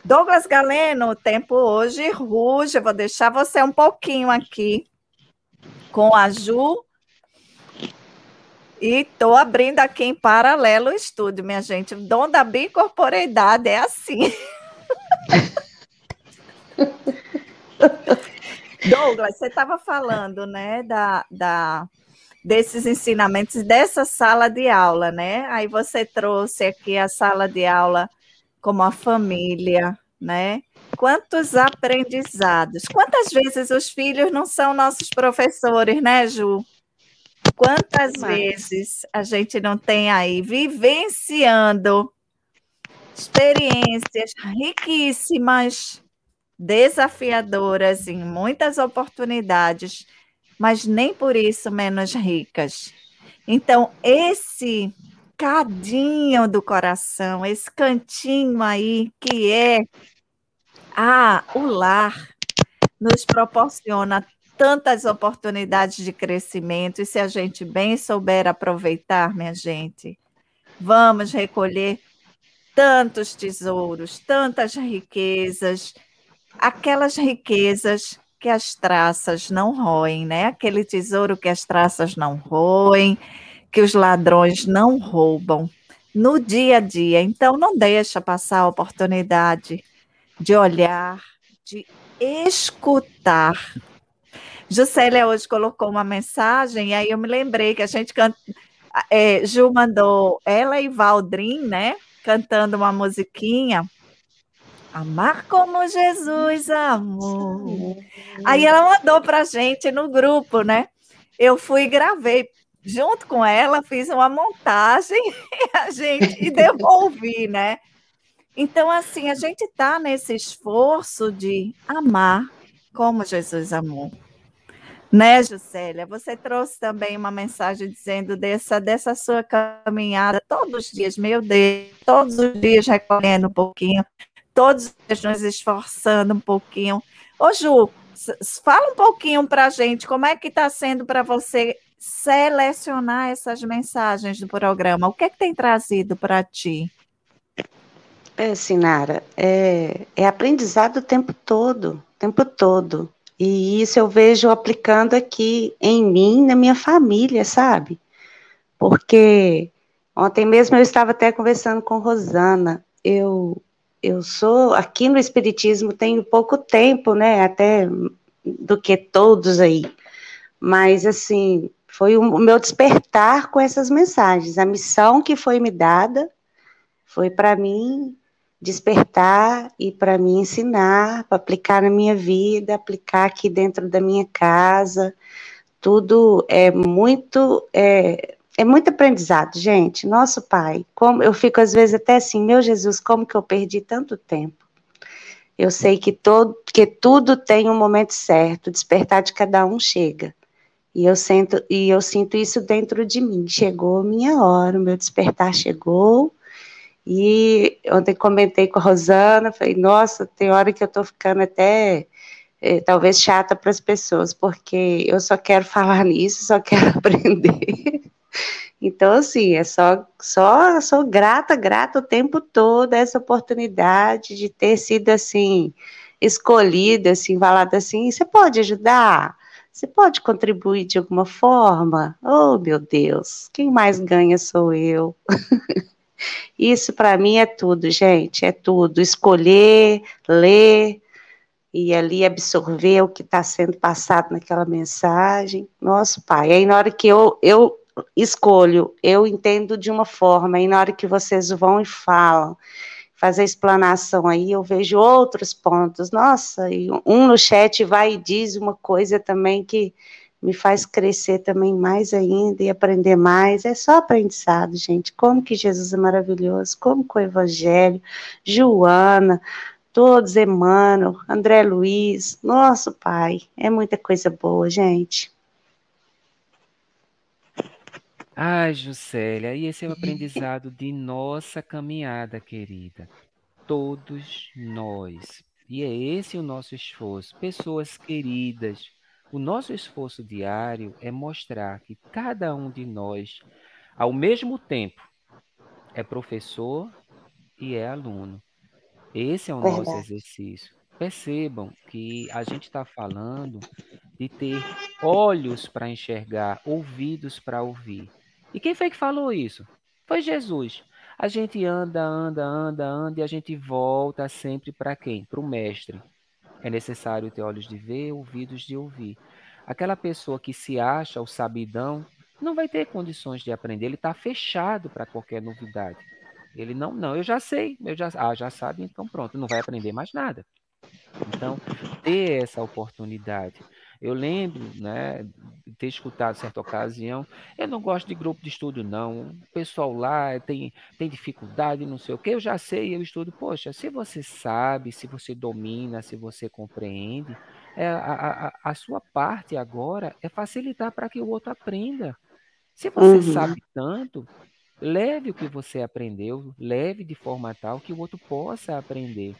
S1: Douglas Galeno, o tempo hoje ruge, eu vou deixar você um pouquinho aqui com a Ju e estou abrindo aqui em paralelo o estúdio, minha gente. O dom da bicorporeidade é assim. Douglas, você estava falando, né, da, da, desses ensinamentos dessa sala de aula, né? Aí você trouxe aqui a sala de aula como a família, né? Quantos aprendizados. Quantas vezes os filhos não são nossos professores, né, Ju? Quantas Mas... vezes a gente não tem aí vivenciando experiências riquíssimas, desafiadoras em muitas oportunidades, mas nem por isso menos ricas. Então, esse cadinho do coração, esse cantinho aí que é ah, o lar, nos proporciona tantas oportunidades de crescimento, e se a gente bem souber aproveitar, minha gente, vamos recolher tantos tesouros, tantas riquezas, aquelas riquezas que as traças não roem, né? Aquele tesouro que as traças não roem, que os ladrões não roubam no dia a dia. Então não deixa passar a oportunidade de olhar, de escutar Juscelia hoje colocou uma mensagem, e aí eu me lembrei que a gente canta. É, Ju mandou ela e Valdrin, né? Cantando uma musiquinha. Amar como Jesus amou. Aí ela mandou para gente no grupo, né? Eu fui e gravei junto com ela, fiz uma montagem e a gente e devolvi, né? Então, assim, a gente está nesse esforço de amar como Jesus amou. Né, Juscelia? Você trouxe também uma mensagem dizendo dessa, dessa sua caminhada todos os dias, meu Deus, todos os dias recolhendo um pouquinho, todos os dias nos esforçando um pouquinho. Ô, Ju, fala um pouquinho para a gente como é que está sendo para você selecionar essas mensagens do programa. O que é que tem trazido para ti?
S4: É, Sinara, é, é aprendizado o tempo todo, o tempo todo. E isso eu vejo aplicando aqui em mim, na minha família, sabe? Porque ontem mesmo eu estava até conversando com Rosana. Eu eu sou aqui no espiritismo tenho pouco tempo, né? Até do que todos aí. Mas assim, foi o meu despertar com essas mensagens. A missão que foi me dada foi para mim despertar e para me ensinar, para aplicar na minha vida, aplicar aqui dentro da minha casa. Tudo é muito é, é muito aprendizado, gente. Nosso Pai, como eu fico às vezes até assim, meu Jesus, como que eu perdi tanto tempo? Eu sei que todo, que tudo tem um momento certo, o despertar de cada um chega. E eu sinto, e eu sinto isso dentro de mim. Chegou minha hora, o meu despertar chegou. E ontem comentei com a Rosana, falei, nossa, tem hora que eu estou ficando até é, talvez chata para as pessoas, porque eu só quero falar nisso, só quero aprender. Então, assim, é só, só sou grata, grata o tempo todo a essa oportunidade de ter sido assim, escolhida, assim, falada assim, você pode ajudar? Você pode contribuir de alguma forma? Oh, meu Deus, quem mais ganha sou eu. Isso para mim é tudo, gente, é tudo. Escolher, ler e ali absorver o que está sendo passado naquela mensagem. Nosso Pai, aí na hora que eu, eu escolho, eu entendo de uma forma, e na hora que vocês vão e falam, fazer a explanação aí, eu vejo outros pontos. Nossa, e um no chat vai e diz uma coisa também que me faz crescer também mais ainda e aprender mais. É só aprendizado, gente. Como que Jesus é maravilhoso, como que o Evangelho, Joana, todos, Emmanuel, André Luiz, nosso Pai, é muita coisa boa, gente.
S2: Ai, Juscelia, e esse é o aprendizado de nossa caminhada, querida. Todos nós. E é esse o nosso esforço. Pessoas queridas, o nosso esforço diário é mostrar que cada um de nós, ao mesmo tempo, é professor e é aluno. Esse é o Verdade. nosso exercício. Percebam que a gente está falando de ter olhos para enxergar, ouvidos para ouvir. E quem foi que falou isso? Foi Jesus. A gente anda, anda, anda, anda e a gente volta sempre para quem? Para o mestre. É necessário ter olhos de ver, ouvidos de ouvir. Aquela pessoa que se acha o sabidão não vai ter condições de aprender, ele está fechado para qualquer novidade. Ele não, não, eu já sei, eu já, ah, já sabe, então pronto, não vai aprender mais nada. Então, ter essa oportunidade. Eu lembro, né, de ter escutado certa ocasião, eu não gosto de grupo de estudo, não. O pessoal lá tem, tem dificuldade, não sei o que, eu já sei, eu estudo. Poxa, se você sabe, se você domina, se você compreende, é, a, a, a sua parte agora é facilitar para que o outro aprenda. Se você uhum. sabe tanto, leve o que você aprendeu, leve de forma tal que o outro possa aprender.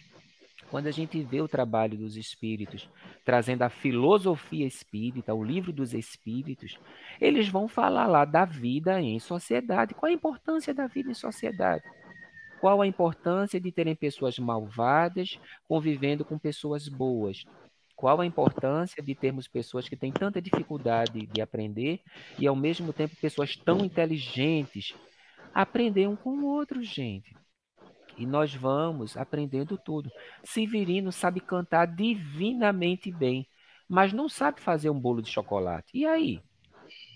S2: Quando a gente vê o trabalho dos espíritos trazendo a filosofia espírita, o livro dos espíritos, eles vão falar lá da vida em sociedade. Qual a importância da vida em sociedade? Qual a importância de terem pessoas malvadas convivendo com pessoas boas? Qual a importância de termos pessoas que têm tanta dificuldade de aprender e, ao mesmo tempo, pessoas tão inteligentes aprender um com o outro, gente? E nós vamos aprendendo tudo. Severino sabe cantar divinamente bem, mas não sabe fazer um bolo de chocolate. E aí?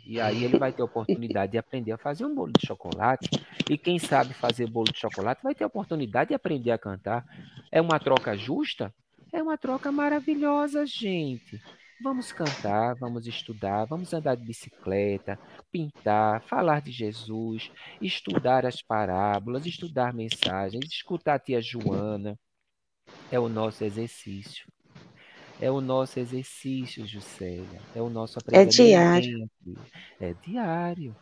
S2: E aí ele vai ter a oportunidade de aprender a fazer um bolo de chocolate. E quem sabe fazer bolo de chocolate vai ter a oportunidade de aprender a cantar. É uma troca justa? É uma troca maravilhosa, gente. Vamos cantar, vamos estudar, vamos andar de bicicleta, pintar, falar de Jesus, estudar as parábolas, estudar mensagens, escutar a tia Joana. É o nosso exercício. É o nosso exercício, Juscelia. É o nosso
S4: aprendizado. É diário.
S2: É diário.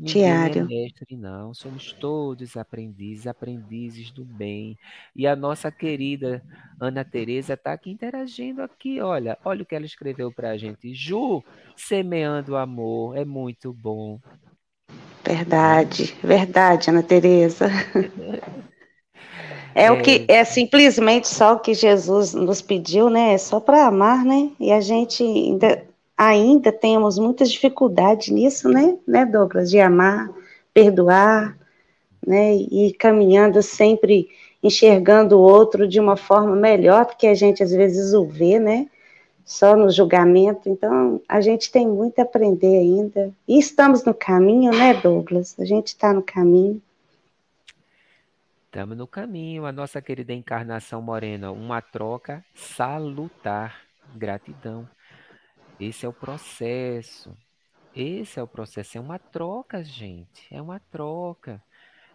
S4: Ninguém é Diário.
S2: é mestre, não. Somos todos aprendizes, aprendizes do bem. E a nossa querida Ana Tereza está aqui interagindo aqui. Olha, olha o que ela escreveu para a gente. Ju, semeando amor, é muito bom.
S4: Verdade, verdade, Ana Tereza. É, é, o que é simplesmente só o que Jesus nos pediu, né? É só para amar, né? E a gente ainda ainda temos muitas dificuldades nisso, né, né, Douglas, de amar, perdoar, né, e caminhando sempre enxergando o outro de uma forma melhor do que a gente às vezes o vê, né, só no julgamento. Então, a gente tem muito a aprender ainda. E estamos no caminho, né, Douglas? A gente está no caminho.
S2: Estamos no caminho, a nossa querida encarnação morena, uma troca salutar. Gratidão. Esse é o processo. Esse é o processo, é uma troca, gente, é uma troca.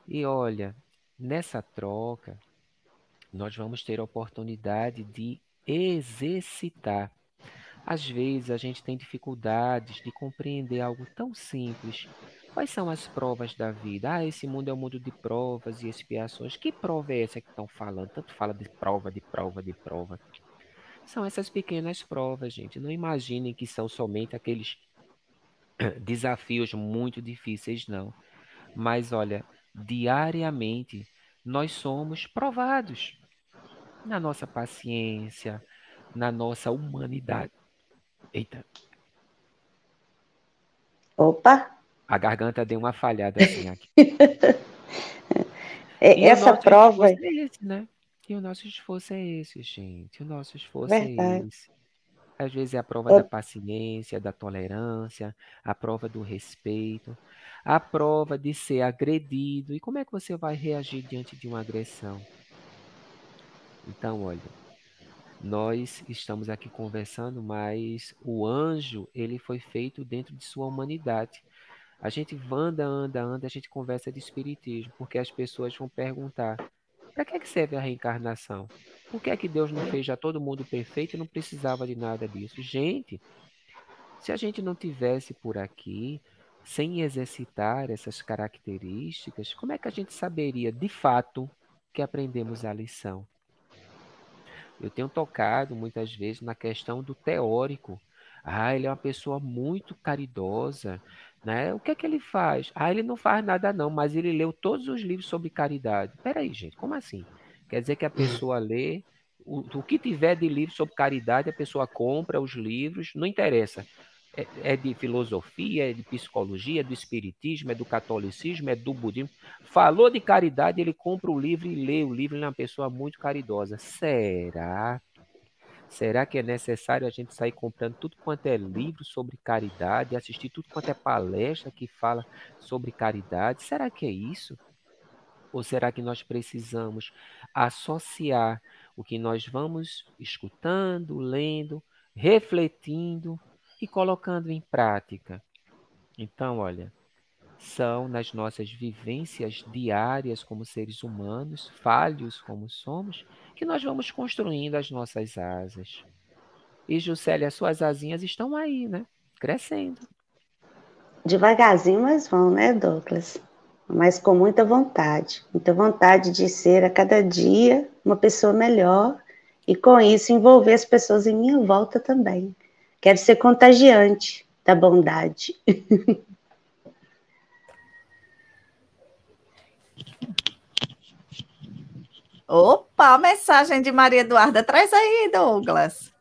S2: E olha, nessa troca, nós vamos ter a oportunidade de exercitar. Às vezes a gente tem dificuldades de compreender algo tão simples. Quais são as provas da vida? Ah, esse mundo é um mundo de provas e expiações. Que prova é essa que estão falando? Tanto fala de prova, de prova, de prova. São essas pequenas provas, gente. Não imaginem que são somente aqueles desafios muito difíceis, não. Mas olha, diariamente nós somos provados na nossa paciência, na nossa humanidade. Eita.
S4: Opa!
S2: A garganta deu uma falhada assim aqui.
S4: É, essa prova.
S2: É esse, né? E o nosso esforço é esse, gente. O nosso esforço é Verdade. é esse. Às vezes é a prova da paciência, da tolerância, a prova do respeito, a prova de ser agredido. E como é que você vai reagir diante de uma agressão? Então, olha, nós estamos aqui conversando, mas o anjo, ele foi feito dentro de sua humanidade. A gente anda, anda, anda, a gente conversa de espiritismo, porque as pessoas vão perguntar: para que, é que serve a reencarnação? Por que é que Deus não fez já todo mundo perfeito e não precisava de nada disso? Gente, se a gente não tivesse por aqui, sem exercitar essas características, como é que a gente saberia de fato que aprendemos a lição? Eu tenho tocado muitas vezes na questão do teórico. Ah, ele é uma pessoa muito caridosa, né? O que é que ele faz? Ah, ele não faz nada não, mas ele leu todos os livros sobre caridade. Peraí, gente, como assim? Quer dizer que a pessoa lê o, o que tiver de livro sobre caridade, a pessoa compra os livros, não interessa. É, é, de filosofia, é de psicologia, é do espiritismo, é do catolicismo, é do budismo. Falou de caridade, ele compra o livro e lê o livro, ele é uma pessoa muito caridosa. Será? Será que é necessário a gente sair comprando tudo quanto é livro sobre caridade, assistir tudo quanto é palestra que fala sobre caridade? Será que é isso? Ou será que nós precisamos associar o que nós vamos escutando, lendo, refletindo e colocando em prática? Então, olha, são nas nossas vivências diárias como seres humanos, falhos como somos, que nós vamos construindo as nossas asas. E Juscelia, as suas asinhas estão aí, né? Crescendo.
S4: Devagarzinho, mas vão, né, Douglas? Mas com muita vontade, muita vontade de ser a cada dia uma pessoa melhor e com isso envolver as pessoas em minha volta também. Quero ser contagiante da bondade.
S1: Opa, mensagem de Maria Eduarda. Traz aí, Douglas.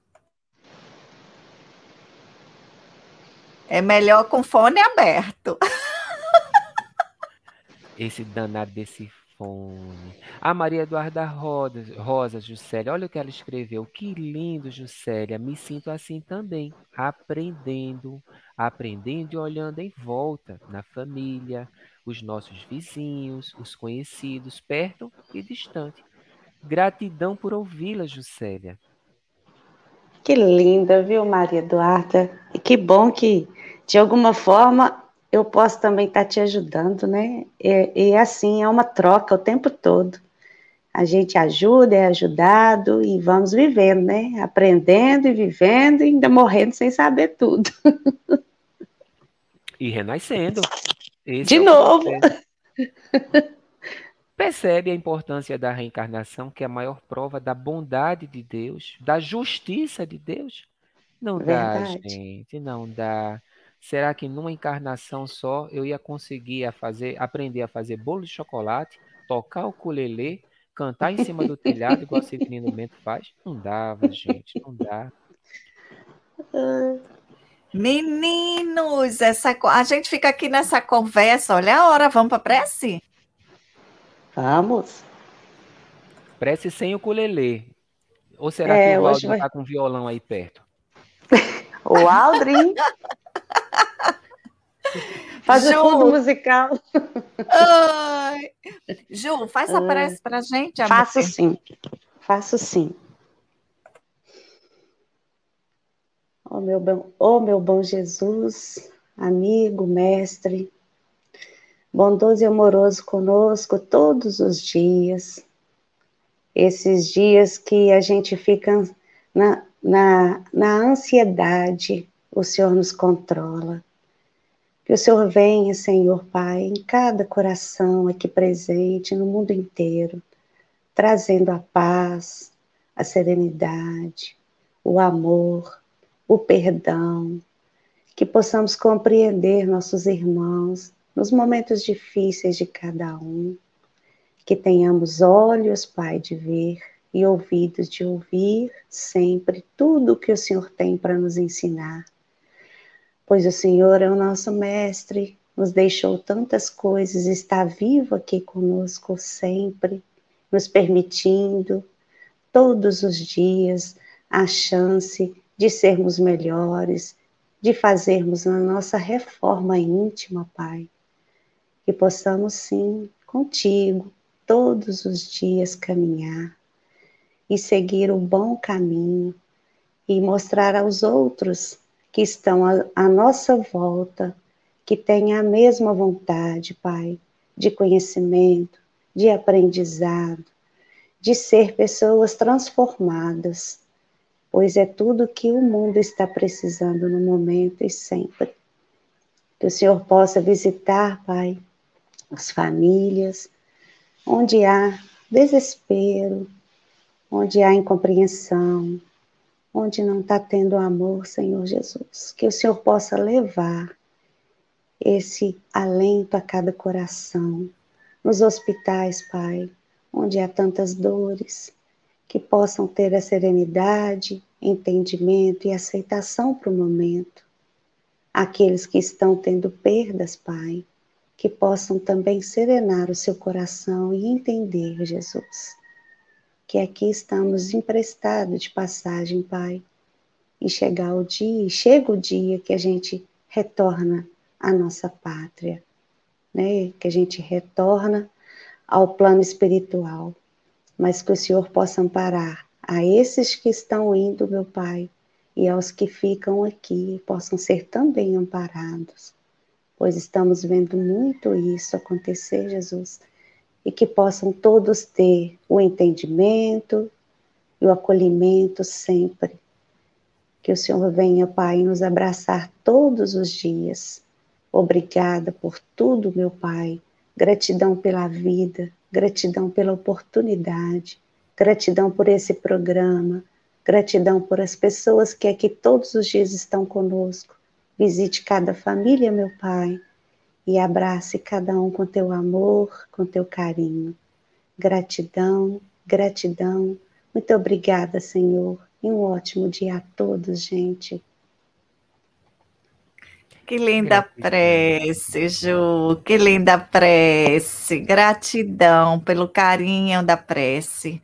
S1: É melhor com fone aberto.
S2: Esse danado desse fone. A Maria Eduarda Rosa, Rosa Juscelia, olha o que ela escreveu. Que lindo, Juscelia. Me sinto assim também, aprendendo, aprendendo e olhando em volta, na família, os nossos vizinhos, os conhecidos, perto e distante. Gratidão por ouvi-la, Juscelia.
S4: Que linda, viu, Maria Eduarda? E que bom que, de alguma forma, eu posso também estar te ajudando, né? E, e assim, é uma troca o tempo todo. A gente ajuda, é ajudado e vamos vivendo, né? Aprendendo e vivendo e ainda morrendo sem saber tudo.
S2: E renascendo.
S4: Esse de é novo.
S2: Percebe a importância da reencarnação, que é a maior prova da bondade de Deus, da justiça de Deus? Não Verdade. dá, gente, não dá. Será que numa encarnação só eu ia conseguir a fazer, aprender a fazer bolo de chocolate, tocar o ukulele, cantar em cima do telhado, igual o Citrino Bento faz? Não dava, gente, não dá.
S1: Meninos, essa, a gente fica aqui nessa conversa, olha a hora, vamos para prece?
S4: Vamos.
S2: Prece sem o ukulele. Ou será é, que o Valdir vai... tá com violão aí perto?
S4: o Aldrin. Faz Ju. o fundo musical.
S1: Ai. Ju, faz a prece para gente.
S4: Amor. Faço sim. Faço sim. Oh meu, bom, oh, meu bom Jesus, amigo, mestre, bondoso e amoroso conosco todos os dias. Esses dias que a gente fica na, na, na ansiedade, o Senhor nos controla. Que o Senhor venha, Senhor Pai, em cada coração aqui presente, no mundo inteiro, trazendo a paz, a serenidade, o amor, o perdão, que possamos compreender nossos irmãos nos momentos difíceis de cada um, que tenhamos olhos, Pai, de ver e ouvidos de ouvir sempre tudo o que o Senhor tem para nos ensinar pois o Senhor é o nosso Mestre, nos deixou tantas coisas, está vivo aqui conosco sempre, nos permitindo todos os dias a chance de sermos melhores, de fazermos a nossa reforma íntima, Pai. Que possamos sim, contigo, todos os dias caminhar e seguir o bom caminho e mostrar aos outros que estão à, nossa volta, que têm a mesma vontade, Pai, de conhecimento, de aprendizado, de ser pessoas transformadas, pois é tudo que o mundo está precisando no momento e sempre. Que o Senhor possa visitar, Pai, as famílias, onde há desespero, onde há incompreensão, onde não está tendo amor, Senhor Jesus. Que o Senhor possa levar esse alento a cada coração, nos hospitais, Pai, onde há tantas dores, que possam ter a serenidade, entendimento e aceitação para o momento. Aqueles que estão tendo perdas, Pai, que possam também serenar o seu coração e entender, Jesus que aqui estamos emprestados de passagem, Pai. E chegar o dia, chega o dia que a gente retorna à nossa pátria, né? Que a gente retorna ao plano espiritual, mas que o Senhor possa amparar a esses que estão indo, meu Pai, e aos que ficam aqui possam ser também amparados, pois estamos vendo muito isso acontecer, Jesus e que possam todos ter o entendimento e o acolhimento sempre. Que o Senhor venha, Pai, nos abraçar todos os dias. Obrigada por tudo, meu Pai. Gratidão pela vida, gratidão pela oportunidade, gratidão por esse programa, gratidão por as pessoas que aqui todos os dias estão conosco. Visite cada família, meu Pai e abrace cada um com teu amor, com teu carinho. Gratidão, gratidão. Muito obrigada, Senhor. E um ótimo dia a todos, gente.
S1: Que linda prece, Ju. Que linda prece. Gratidão pelo carinho da prece.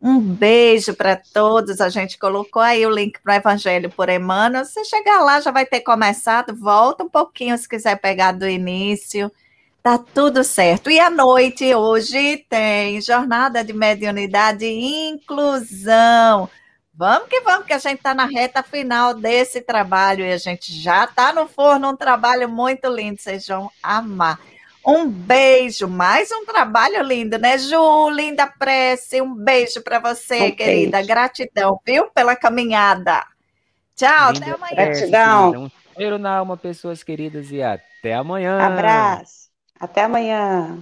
S1: Um beijo para todos. A gente colocou aí o link para o Evangelho por Emmanuel. Você chegar lá, já vai ter começado. Volta um pouquinho se quiser pegar do início. Tá tudo certo. E à noite, hoje, tem Jornada de Mediunidade e Inclusão. Vamos que vamos, que a gente está na reta final desse trabalho e a gente já está no forno, um trabalho muito lindo, vocês vão amar. Um beijo, mais um trabalho lindo, né, Ju? Linda prece. Um beijo para você, um querida. Beijo. Gratidão, viu, pela caminhada. Tchau, Linda até amanhã.
S4: Gratidão.
S2: Um cheiro na alma, pessoas queridas, e até amanhã.
S4: Abraço. Até amanhã.